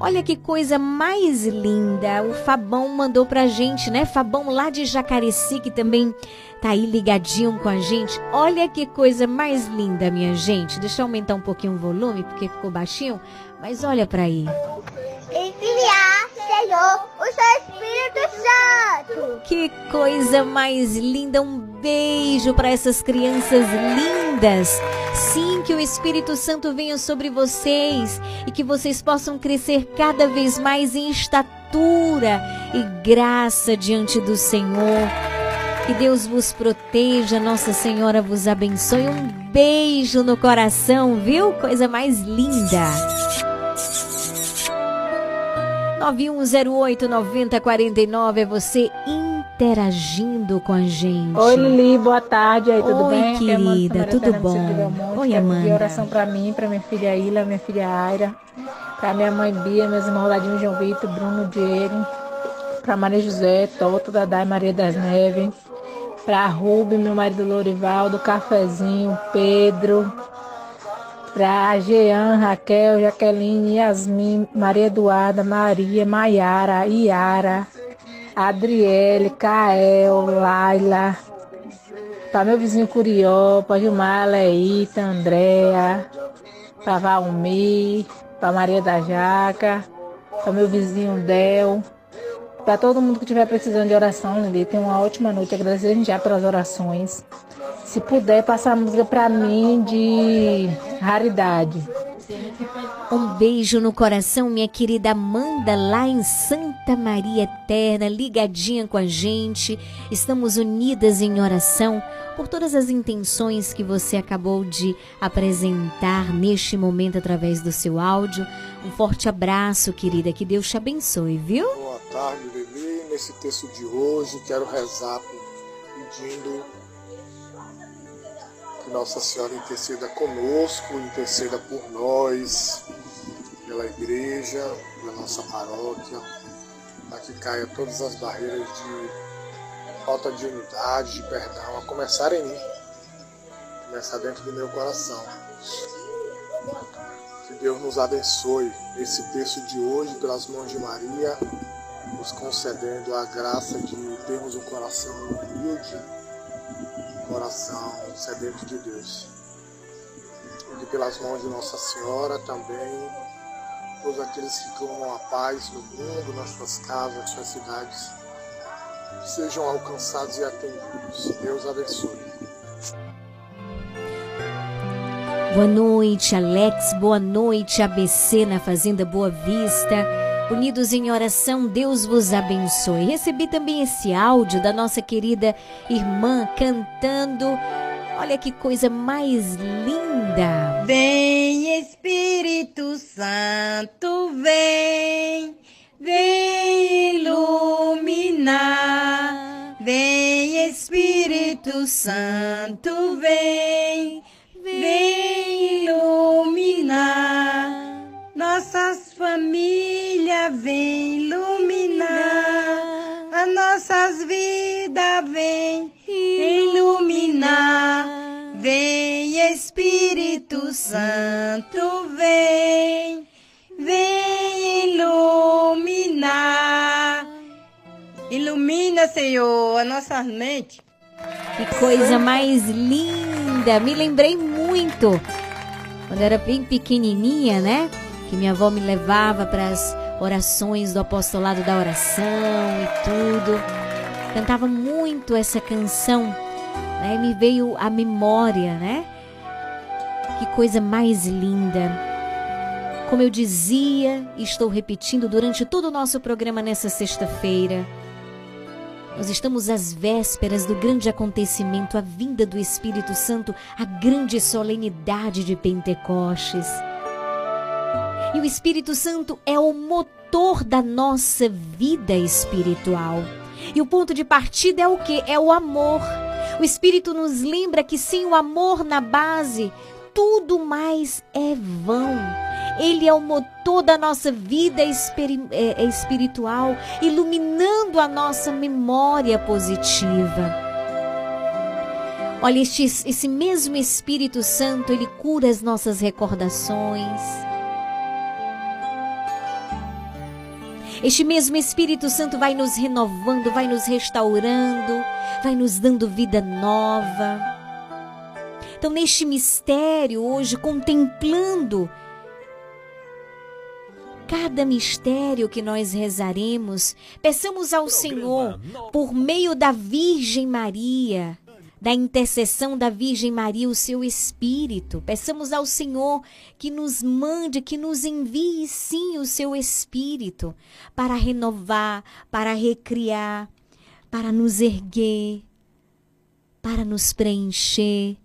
Olha que coisa mais linda. O Fabão mandou pra gente, né? Fabão lá de Jacareci, que também tá aí ligadinho com a gente. Olha que coisa mais linda, minha gente. Deixa eu aumentar um pouquinho o volume, porque ficou baixinho. Mas olha pra aí. Enviar, Senhor, o seu Espírito Santo. Que coisa mais linda! Um beijo para essas crianças lindas. Sim, que o Espírito Santo venha sobre vocês e que vocês possam crescer cada vez mais em estatura e graça diante do Senhor. Que Deus vos proteja, Nossa Senhora vos abençoe. Um beijo no coração, viu? Coisa mais linda. 9108-9049 é você interagindo com a gente. Oi, Lili, boa tarde. Aí, tudo Oi, bem? É Amanda querida, tudo do bom? Oi, Amanda. oração pra mim, pra minha filha Ilha, minha filha Aira, pra minha mãe Bia, meus irmãos Ladinho João Vitor, Bruno Diego, pra Maria José, Toto, Dadá e Maria das Neves, Pra Rubi, meu marido Lorivaldo, Cafezinho, Pedro. Pra Jean, Raquel, Jaqueline, Yasmin, Maria Eduarda, Maria, Maiara, Iara, Adriele, Kael, Laila. Pra meu vizinho Curió, pra Gilmar, Leíta, Andréa, pra Valmir, pra Maria da Jaca, pra meu vizinho Del, pra todo mundo que estiver precisando de oração, Lindy, tenha uma ótima noite. Agradecer já pelas orações. Se puder, passar a música pra mim de raridade. Um beijo no coração, minha querida Amanda, lá em Santa Maria Eterna, ligadinha com a gente. Estamos unidas em oração por todas as intenções que você acabou de apresentar neste momento através do seu áudio. Um forte abraço, querida. Que Deus te abençoe, viu? Boa tarde, Lili. Nesse texto de hoje, quero rezar pedindo que Nossa Senhora interceda conosco, interceda por nós, pela igreja, pela nossa paróquia, para que caia todas as barreiras de falta de unidade, de perdão, a começar em mim, começar dentro do meu coração. Que Deus nos abençoe nesse texto de hoje, pelas mãos de Maria, nos concedendo a graça de termos um coração humilde, um coração sedento de Deus. E pelas mãos de Nossa Senhora também, todos aqueles que clamam a paz no mundo, nas suas casas, nas suas cidades, sejam alcançados e atendidos. Deus abençoe. Boa noite, Alex. Boa noite, ABC na Fazenda Boa Vista. Unidos em oração, Deus vos abençoe. Recebi também esse áudio da nossa querida irmã cantando. Olha que coisa mais linda. Vem Espírito Santo, vem, vem iluminar. Vem Espírito Santo, vem, vem iluminar. Nossas famílias vem iluminar. As nossas vidas vem iluminar. Vem Espírito Santo, vem, vem iluminar. Ilumina, Senhor, a nossa mente. Que coisa mais linda! Me lembrei muito quando era bem pequenininha, né? Que minha avó me levava para as orações do apostolado da oração e tudo. Cantava muito essa canção, né? Me veio a memória, né? Que coisa mais linda. Como eu dizia e estou repetindo durante todo o nosso programa nessa sexta-feira, nós estamos às vésperas do grande acontecimento, a vinda do Espírito Santo, a grande solenidade de Pentecostes. E o Espírito Santo é o motor da nossa vida espiritual. E o ponto de partida é o que? É o amor. O Espírito nos lembra que sem o amor na base, tudo mais é vão. Ele é o motor da nossa vida é, é, espiritual, iluminando a nossa memória positiva. Olha, este, esse mesmo Espírito Santo, ele cura as nossas recordações. Este mesmo Espírito Santo vai nos renovando, vai nos restaurando, vai nos dando vida nova. Então, neste mistério, hoje, contemplando cada mistério que nós rezaremos, peçamos ao Senhor, por meio da Virgem Maria, da intercessão da Virgem Maria, o seu Espírito. Peçamos ao Senhor que nos mande, que nos envie sim o seu Espírito para renovar, para recriar, para nos erguer, para nos preencher.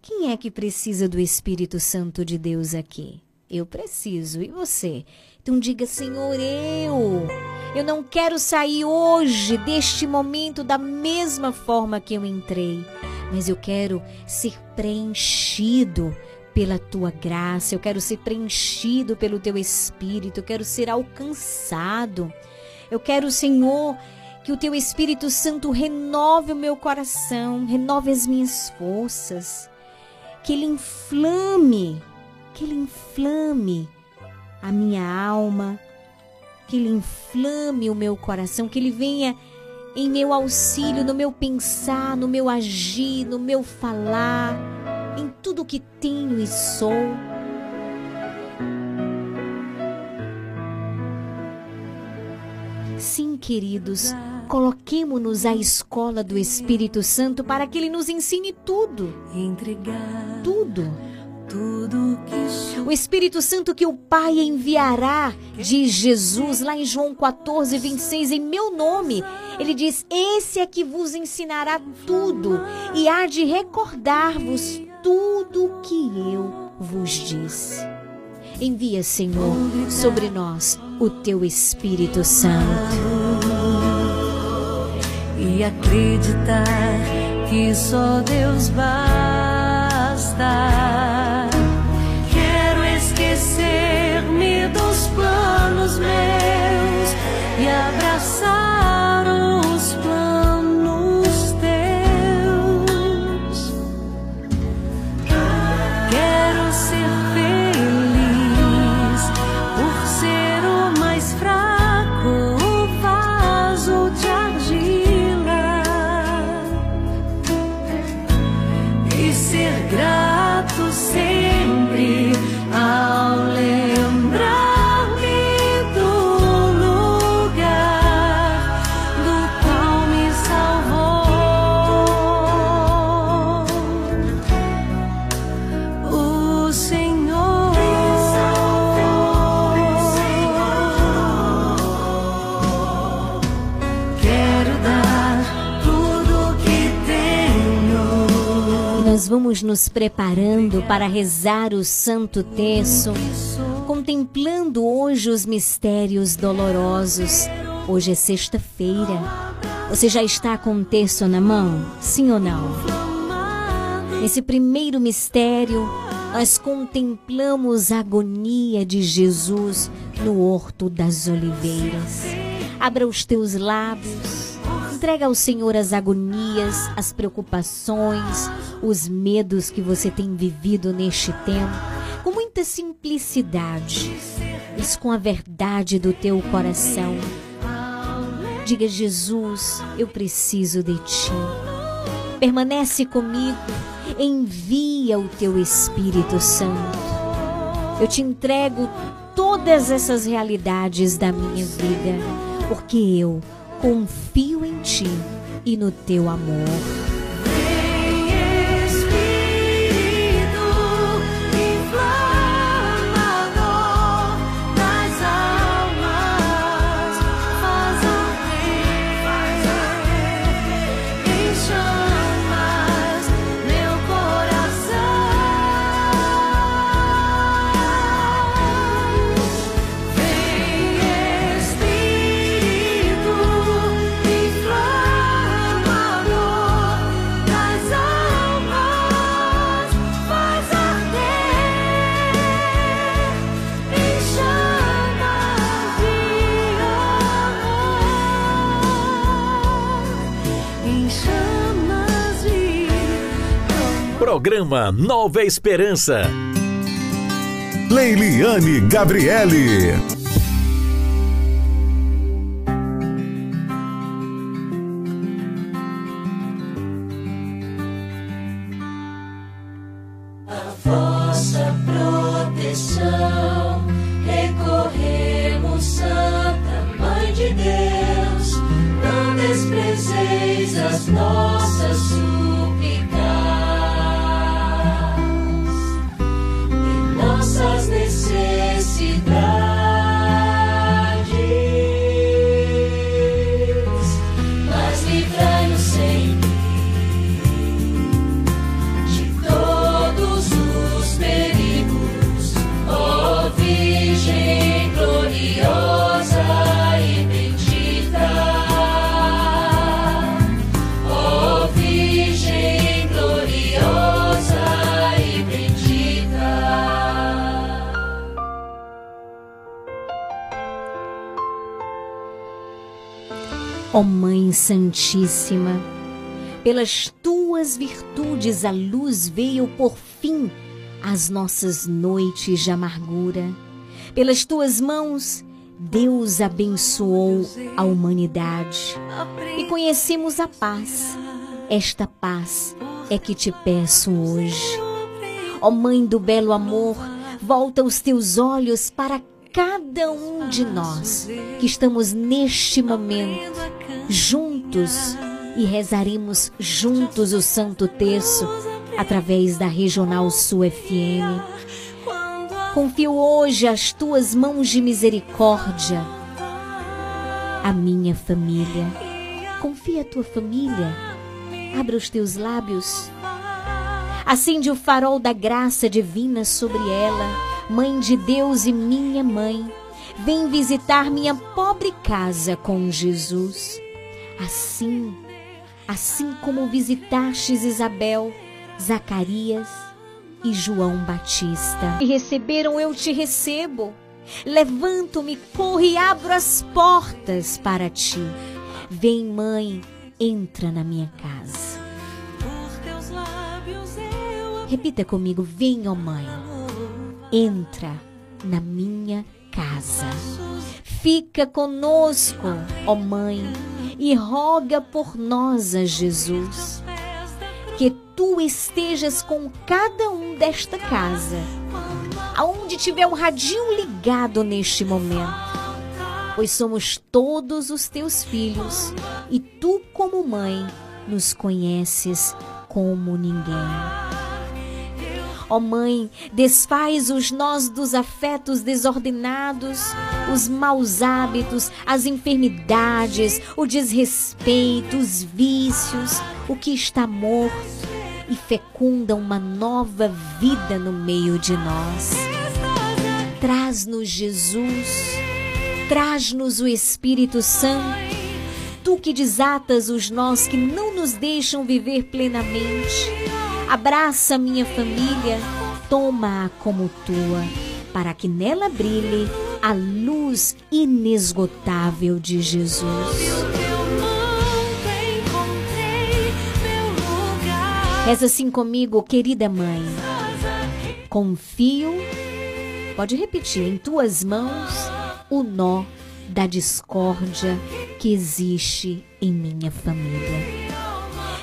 Quem é que precisa do Espírito Santo de Deus aqui? Eu preciso, e você? Então diga, Senhor, eu. Eu não quero sair hoje deste momento da mesma forma que eu entrei, mas eu quero ser preenchido pela tua graça, eu quero ser preenchido pelo teu espírito, eu quero ser alcançado. Eu quero, Senhor, Que o teu Espírito Santo renove o meu coração, renove as minhas forças. Que ele inflame, que ele inflame a minha alma, que ele inflame o meu coração, que ele venha em meu auxílio, no meu pensar, no meu agir, no meu falar, em tudo que tenho e sou. Sim, queridos, coloquemo-nos à escola do Espírito Santo para que ele nos ensine tudo. Tudo. O Espírito Santo que o Pai enviará, diz Jesus lá em João 14, 26, em meu nome. Ele diz: Esse é que vos ensinará tudo e há de recordar-vos tudo o que eu vos disse. Envia, Senhor, sobre nós o teu Espírito Santo. e acreditar que só Deus basta. Esquecer-me dos planos meus e abraçar vamos nos preparando para rezar o Santo Terço, contemplando hoje os mistérios dolorosos. Hoje é sexta-feira. Você já está com o terço na mão? Sim ou não? Nesse primeiro mistério, nós contemplamos a agonia de Jesus no Horto das Oliveiras. Abra os teus lábios, entrega ao Senhor as agonias, as preocupações, os medos que você tem vivido neste tempo, com muita simplicidade, mas com a verdade do teu coração. Diga, Jesus, eu preciso de ti. Permanece comigo, envia o teu Espírito Santo. Eu te entrego todas essas realidades da minha vida, porque eu confio em ti e no teu amor. Programa Nova Esperança. Leiliane Gabriele. Santíssima, pelas tuas virtudes a luz veio por fim às nossas noites de amargura. Pelas tuas mãos, Deus abençoou a humanidade e conhecemos a paz. Esta paz é que te peço hoje. Ó Mãe do belo amor, volta os teus olhos para cada um de nós que estamos neste momento juntos e rezaremos juntos o Santo Terço através da Regional Sul FM. Confio hoje às tuas mãos de misericórdia a minha família. Confia a tua família. Abra os teus lábios. Acende o farol da graça divina sobre ela. Mãe de Deus e minha mãe, vem visitar minha pobre casa com Jesus. Assim, assim como visitastes Isabel, Zacarias e João Batista. E receberam, eu te recebo. Levanto-me, corro e abro as portas para ti. Vem, mãe, entra na minha casa. Repita comigo: Vem, ó mãe, entra na minha casa. Fica conosco, ó mãe, e roga por nós a Jesus. Que tu estejas com cada um desta casa, aonde tiver o radinho ligado neste momento. Pois somos todos os teus filhos e tu, como mãe, nos conheces como ninguém. Ó Mãe, desfaz os nós dos afetos desordenados, os maus hábitos, as enfermidades, o desrespeito, os vícios, o que está morto e fecunda uma nova vida no meio de nós. Traz-nos Jesus, traz-nos o Espírito Santo, tu que desatas os nós que não nos deixam viver plenamente. Abraça minha família, toma-a como tua, para que nela brilhe a luz inesgotável de Jesus. Reza assim comigo, querida mãe. Confio, pode repetir, em tuas mãos o nó da discórdia que existe em minha família.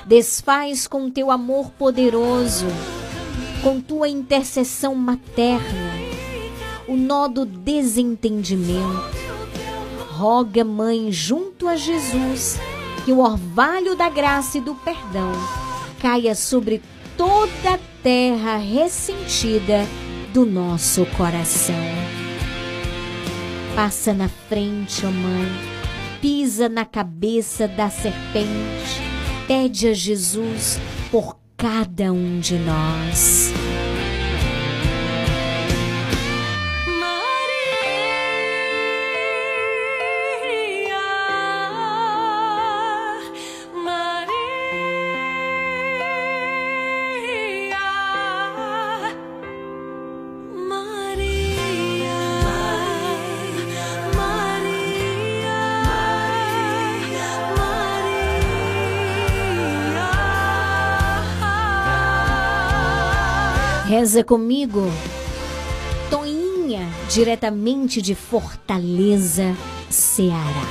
Desfaz com teu amor poderoso, com tua intercessão materna, o nó do desentendimento. Roga, mãe, junto a Jesus, que o orvalho da graça e do perdão caia sobre toda a terra ressentida do nosso coração. Passa na frente, ó mãe, pisa na cabeça da serpente, pede a Jesus por cada um de nós. Reza comigo, Toinha, diretamente de Fortaleza, Ceará.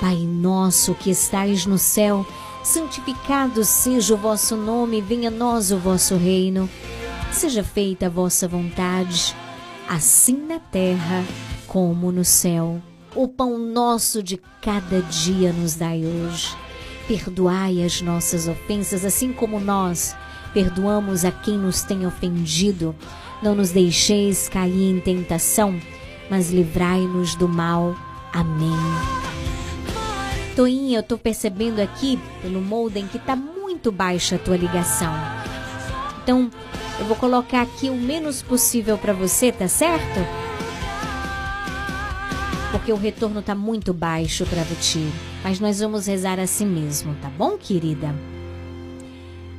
Pai nosso que estais no céu, santificado seja o vosso nome, venha a nós o vosso reino. Seja feita a vossa vontade, assim na terra como no céu. O pão nosso de cada dia nos dai hoje. Perdoai as nossas ofensas, assim como nós perdoamos a quem nos tem ofendido. Não nos deixeis cair em tentação, mas livrai-nos do mal. Amém. Toinha, eu tô percebendo aqui pelo molden que tá muito baixa a tua ligação. Então, eu vou colocar aqui o menos possível para você, tá certo? Porque o retorno tá muito baixo para ti. Mas nós vamos rezar assim mesmo, tá bom, querida?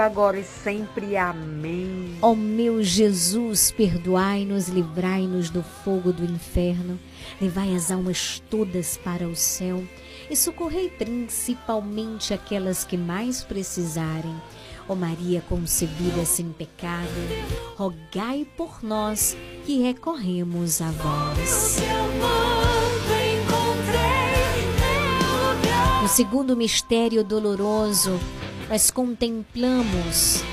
agora e sempre. Amém. Ó meu Jesus, perdoai-nos, livrai-nos do fogo do inferno, levai as almas todas para o céu e socorrei principalmente aquelas que mais precisarem. Ó Maria concebida sem pecado, rogai por nós que recorremos a vós. No segundo mistério doloroso, nós contemplamos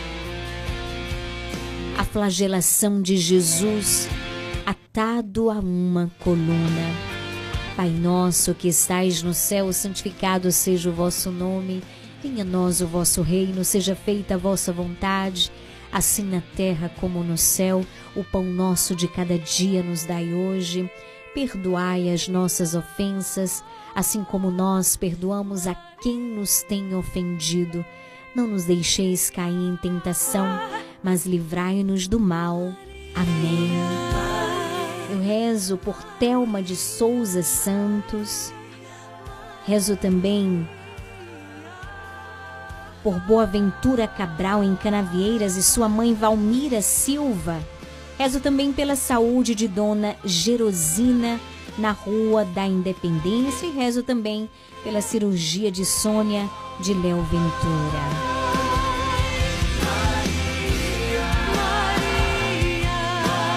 a flagelação de Jesus atado a uma coluna. Pai nosso que estais no céu, santificado seja o vosso nome. Venha a nós o vosso reino, seja feita a vossa vontade, assim na terra como no céu. O pão nosso de cada dia nos dai hoje. Perdoai as nossas ofensas, assim como nós perdoamos a quem nos tem ofendido. Não nos deixeis cair em tentação, mas livrai-nos do mal. Amém. Eu rezo por Telma de Souza Santos. Rezo também por Boaventura Cabral em Canavieiras e sua mãe Valmira Silva. Rezo também pela saúde de Dona Gerosina na Rua da Independência e rezo também pela cirurgia de Sônia de Léo Ventura.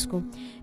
School.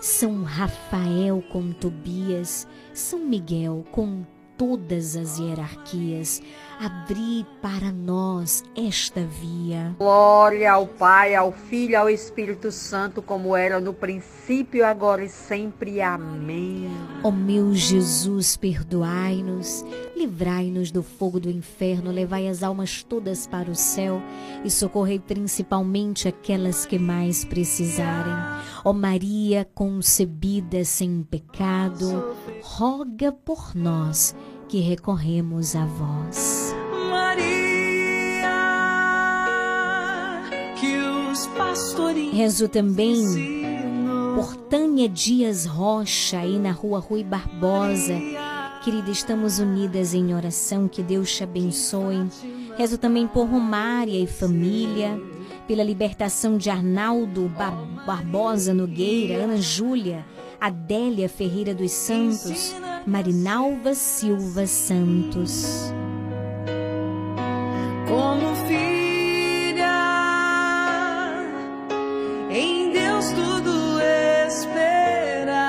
São Rafael com Tobias, São Miguel com todas as hierarquias, abri para nós esta via. Glória ao Pai, ao Filho ao Espírito Santo, como era no princípio, agora e sempre. Amém. Ó meu Jesus, perdoai-nos, livrai-nos do fogo do inferno, levai as almas todas para o céu e socorrei principalmente aquelas que mais precisarem. Ó Maria concebida sem pecado, roga por nós que recorremos a vós. Maria, que os pastores Rezo também por Tânia Dias Rocha, aí na rua Rui Barbosa. Querida, estamos unidas em oração, que Deus te abençoe. Rezo também por Romária e família, pela libertação de Arnaldo Ba- Barbosa Nogueira, Ana Júlia, Adélia Ferreira dos Santos, Marinalva Silva Santos. como filha, em Deus tudo esperar.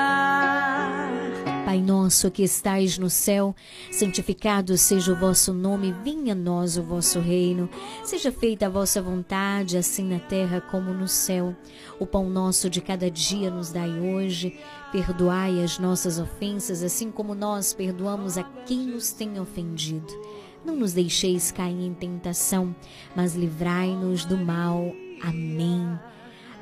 Pai nosso que estais no céu, santificado seja o vosso nome, venha a nós o vosso reino. Seja feita a vossa vontade, assim na terra como no céu. O pão nosso de cada dia nos dai hoje. Perdoai as nossas ofensas, assim como nós perdoamos a quem nos tem ofendido. Não nos deixeis cair em tentação, mas livrai-nos do mal. Amém.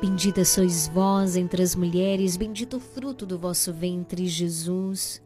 Bendita sois vós entre as mulheres, bendito o fruto do vosso ventre, Jesus.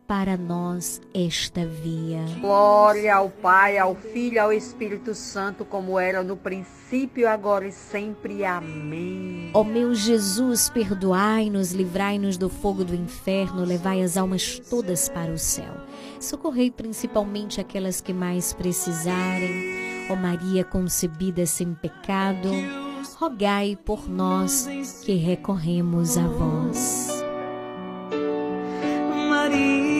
para nós esta via. Glória ao Pai, ao Filho e ao Espírito Santo, como era no princípio, agora e sempre. Amém. Ó meu Jesus, perdoai-nos, livrai-nos do fogo do inferno, levai as almas todas para o céu. Socorrei principalmente aquelas que mais precisarem. Ó Maria concebida sem pecado, rogai por nós que recorremos a vós. Maria,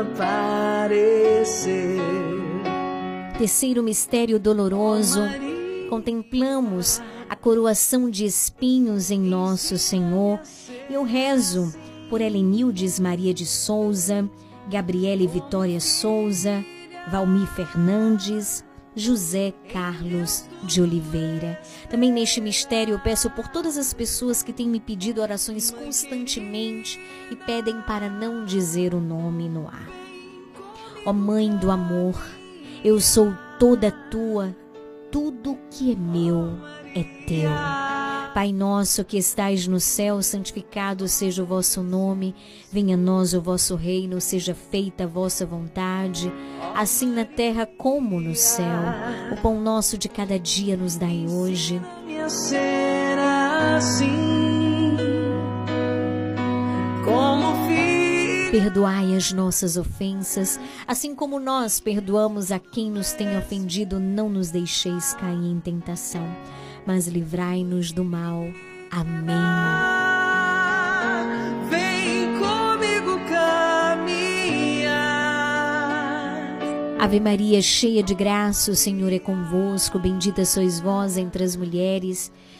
aparecer. Terceiro mistério doloroso, contemplamos a coroação de espinhos em nosso Senhor. Eu rezo por Helenildes Maria de Souza, Gabriele Vitória Souza, Valmir Fernandes, José Carlos de Oliveira. Também neste mistério eu peço por todas as pessoas que têm me pedido orações constantemente e pedem para não dizer o nome no ar. Ó Mãe do amor, eu sou toda tua, tudo que é meu é teu. Pai nosso que estais no céu, santificado seja o vosso nome, venha a nós o vosso reino, seja feita a vossa vontade, assim na terra como no céu. O pão nosso de cada dia nos dai hoje. Assim. Perdoai as nossas ofensas, assim como nós perdoamos a quem nos tem ofendido, não nos deixeis cair em tentação, mas livrai-nos do mal. Amém. Vem comigo caminhar. Ave Maria, cheia de graça, o Senhor é convosco, bendita sois vós entre as mulheres,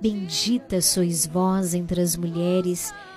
Bendita sois vós entre as mulheres,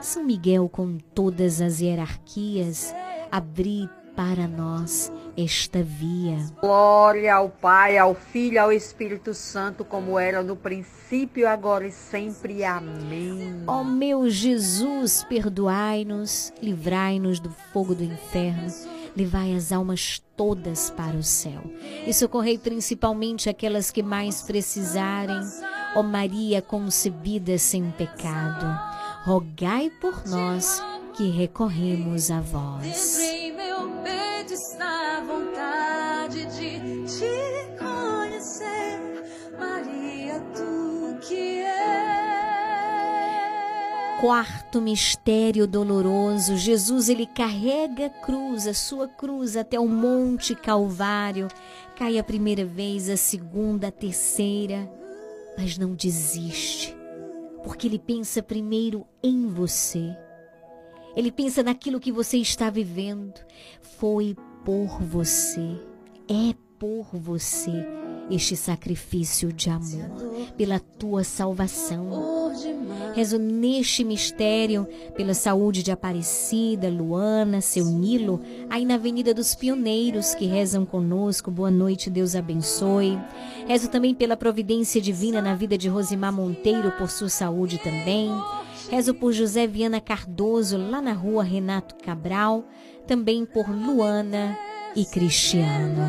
São Miguel com todas as hierarquias, abri para nós esta via. Glória ao Pai, ao Filho ao Espírito Santo, como era no princípio, agora e sempre. Amém. Ó meu Jesus, perdoai-nos, livrai-nos do fogo do inferno, levai as almas todas para o céu e socorrei principalmente aquelas que mais precisarem. Ó Maria concebida sem pecado, rogai por nós que recorremos a vós. Meu peito está vontade de te conhecer, Maria, tu que és. Quarto mistério doloroso, Jesus ele carrega a cruz, a sua cruz até o Monte Calvário. Cai a primeira vez, a segunda, a terceira, mas não desiste, porque ele pensa primeiro em você. Ele pensa naquilo que você está vivendo. Foi por você, é por você este sacrifício de amor, pela tua salvação. Rezo neste mistério pela saúde de Aparecida, Luana, seu Nilo, aí na Avenida dos Pioneiros que rezam conosco. Boa noite, Deus abençoe. Rezo também pela providência divina na vida de Rosimar Monteiro, por sua saúde também. Rezo por José Viana Cardoso, lá na rua Renato Cabral, também por Luana e Cristiano.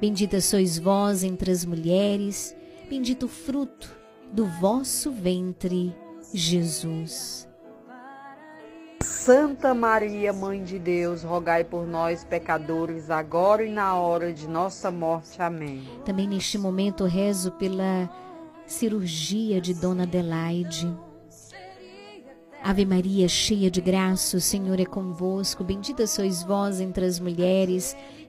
Bendita sois vós entre as mulheres, bendito o fruto do vosso ventre, Jesus. Santa Maria, Mãe de Deus, rogai por nós, pecadores, agora e na hora de nossa morte. Amém. Também neste momento rezo pela cirurgia de Dona Adelaide. Ave Maria, cheia de graça, o Senhor é convosco. Bendita sois vós entre as mulheres,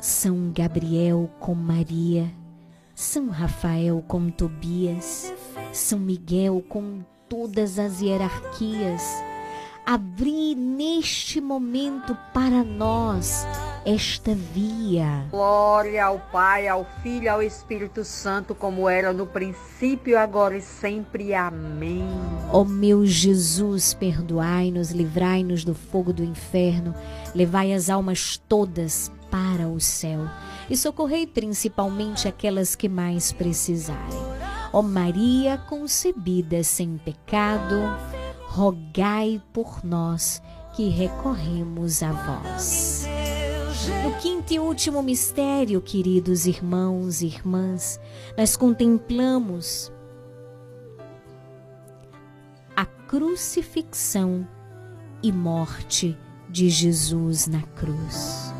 São Gabriel com Maria, São Rafael com Tobias, São Miguel com todas as hierarquias, abri neste momento para nós esta via. Glória ao Pai, ao Filho e ao Espírito Santo, como era no princípio, agora e sempre. Amém. Ó meu Jesus, perdoai-nos, livrai-nos do fogo do inferno, levai as almas todas para o céu e socorrei principalmente aquelas que mais precisarem. Ó Maria concebida sem pecado, rogai por nós que recorremos a vós. No quinto e último mistério, queridos irmãos e irmãs, nós contemplamos a crucifixão e morte de Jesus na cruz.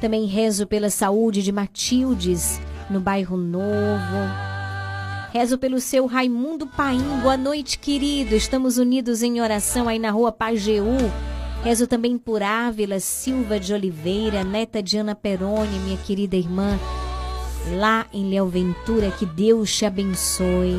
Também rezo pela saúde de Matildes, no bairro Novo. Rezo pelo seu Raimundo Paim. Boa noite, querido. Estamos unidos em oração aí na rua Pajeú. Rezo também por Ávila Silva de Oliveira, neta de Ana Peroni, minha querida irmã, lá em Léo Ventura. Que Deus te abençoe.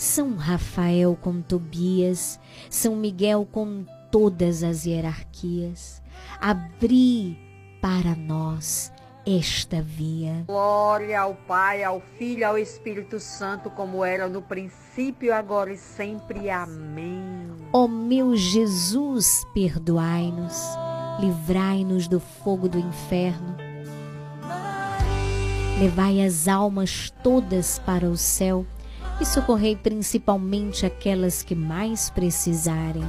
São Rafael com Tobias, São Miguel com todas as hierarquias, abri para nós esta via. Glória ao Pai, ao Filho e ao Espírito Santo, como era no princípio, agora e sempre. Amém. Ó meu Jesus, perdoai-nos, livrai-nos do fogo do inferno. Levai as almas todas para o céu e socorrei principalmente aquelas que mais precisarem.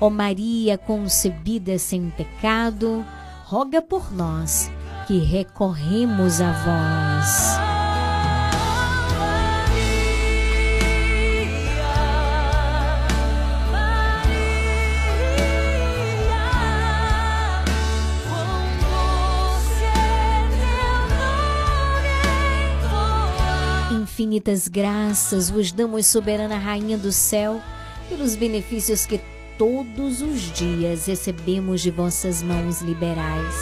Ó Maria concebida sem pecado, roga por nós que recorremos a vós. Infinitas graças vos damos, soberana Rainha do céu, pelos benefícios que todos os dias recebemos de vossas mãos liberais.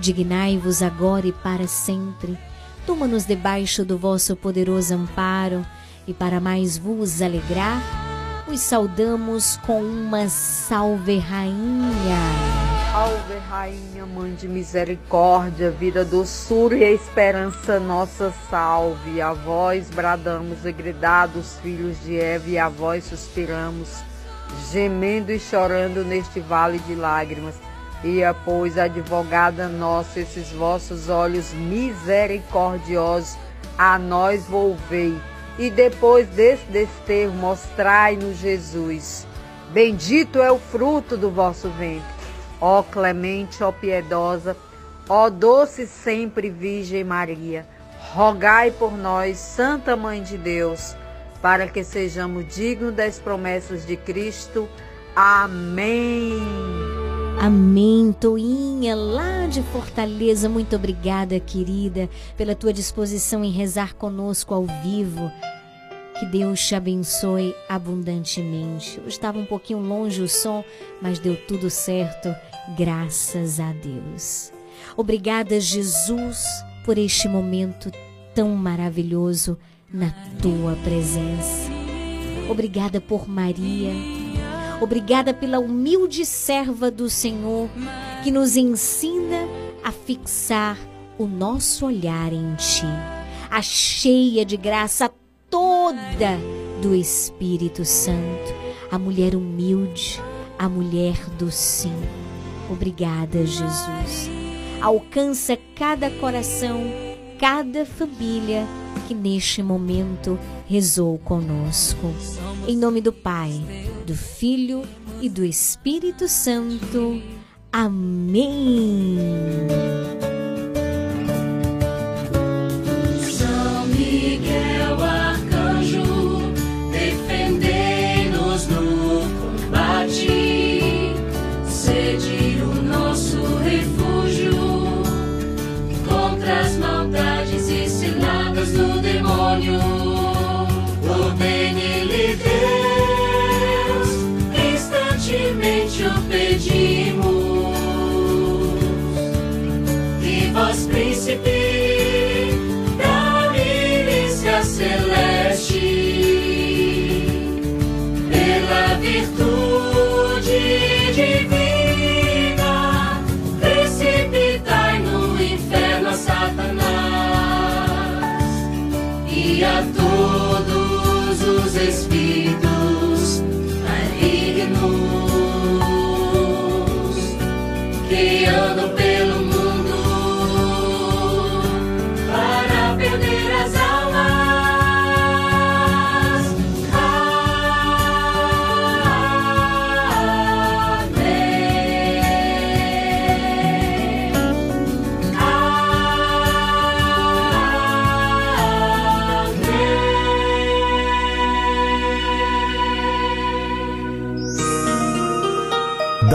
Dignai-vos agora e para sempre. Toma-nos debaixo do vosso poderoso amparo e para mais vos alegrar, os saudamos com uma salve rainha. Salve, Rainha, Mãe de Misericórdia, vida, doçura e esperança, nossa salve. A vós bradamos e gridados, filhos de Eva, e a vós suspiramos, gemendo e chorando neste vale de lágrimas. E a, pois, advogada nossa, esses vossos olhos misericordiosos a nós volvei. E depois desse desterro, mostrai-nos Jesus. Bendito é o fruto do vosso ventre. Ó clemente, ó piedosa, ó doce sempre Virgem Maria, rogai por nós, Santa Mãe de Deus, para que sejamos dignos das promessas de Cristo. Amém. Amém, Toinha, lá de Fortaleza. Muito obrigada, querida, pela tua disposição em rezar conosco ao vivo. Que Deus te abençoe abundantemente. Eu estava um pouquinho longe o som, mas deu tudo certo, graças a Deus. Obrigada, Jesus, por este momento tão maravilhoso na tua presença. Obrigada por Maria. Obrigada pela humilde serva do Senhor que nos ensina a fixar o nosso olhar em Ti, a cheia de graça toda do Espírito Santo, a mulher humilde, a mulher do sim. Obrigada, Jesus. Alcança cada coração, cada família que neste momento rezou conosco. Em nome do Pai, do Filho e do Espírito Santo. Amém. Espíritos malignos que andam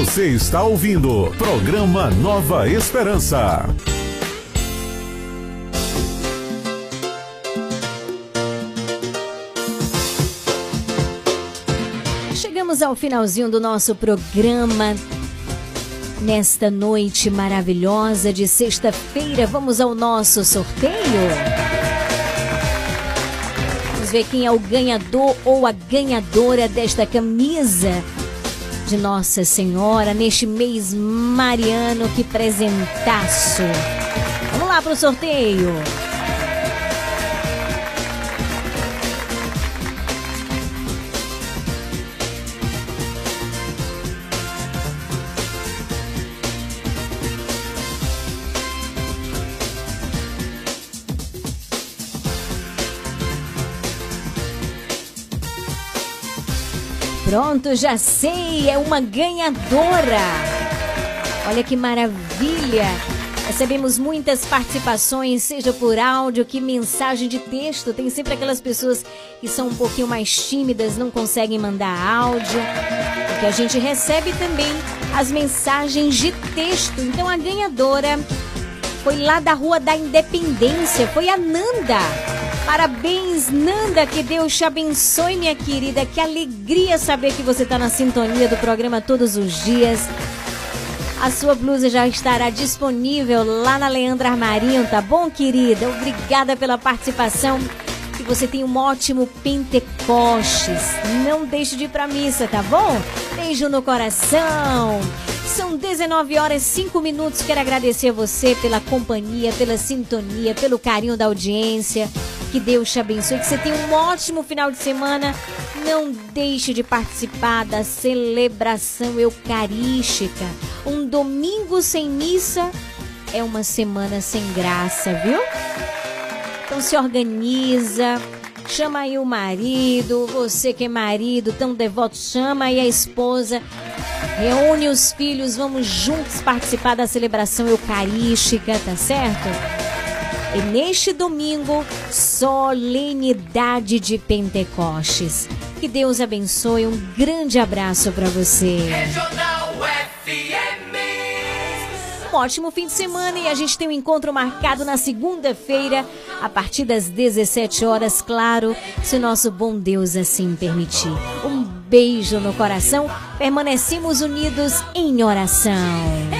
Você está ouvindo programa Nova Esperança. Chegamos ao finalzinho do nosso programa. Nesta noite maravilhosa de sexta-feira, vamos ao nosso sorteio. Vamos ver quem é o ganhador ou a ganhadora desta camisa de Nossa Senhora neste mês mariano. Que presentaço! Vamos lá para o sorteio. Pronto, já sei, é uma ganhadora. Olha que maravilha! Recebemos muitas participações, seja por áudio, que mensagem de texto. Tem sempre aquelas pessoas que são um pouquinho mais tímidas, não conseguem mandar áudio. Porque a gente recebe também as mensagens de texto. Então a ganhadora foi lá da Rua da Independência, foi a Nanda. Parabéns, Nanda, que Deus te abençoe, minha querida. Que alegria saber que você está na sintonia do programa todos os dias. A sua blusa já estará disponível lá na Leandra Armarinho, tá bom, querida? Obrigada pela participação. Que você tenha um ótimo Pentecostes. Não deixe de ir pra missa, tá bom? Beijo no coração. São 19 horas e 5 minutos. Quero agradecer a você pela companhia, pela sintonia, pelo carinho da audiência. Que Deus te abençoe, que você tenha um ótimo final de semana. Não deixe de participar da celebração eucarística. Um domingo sem missa é uma semana sem graça, viu? Então se organiza, chama aí o marido, você que é marido, tão devoto, chama aí a esposa, reúne os filhos, vamos juntos participar da celebração eucarística, tá certo? E neste domingo, solenidade de Pentecostes. Que Deus abençoe, um grande abraço para você. FM. Um ótimo fim de semana e a gente tem um encontro marcado na segunda-feira, a partir das 17 horas, claro, se o nosso bom Deus assim permitir. Um beijo no coração. Permanecemos unidos em oração.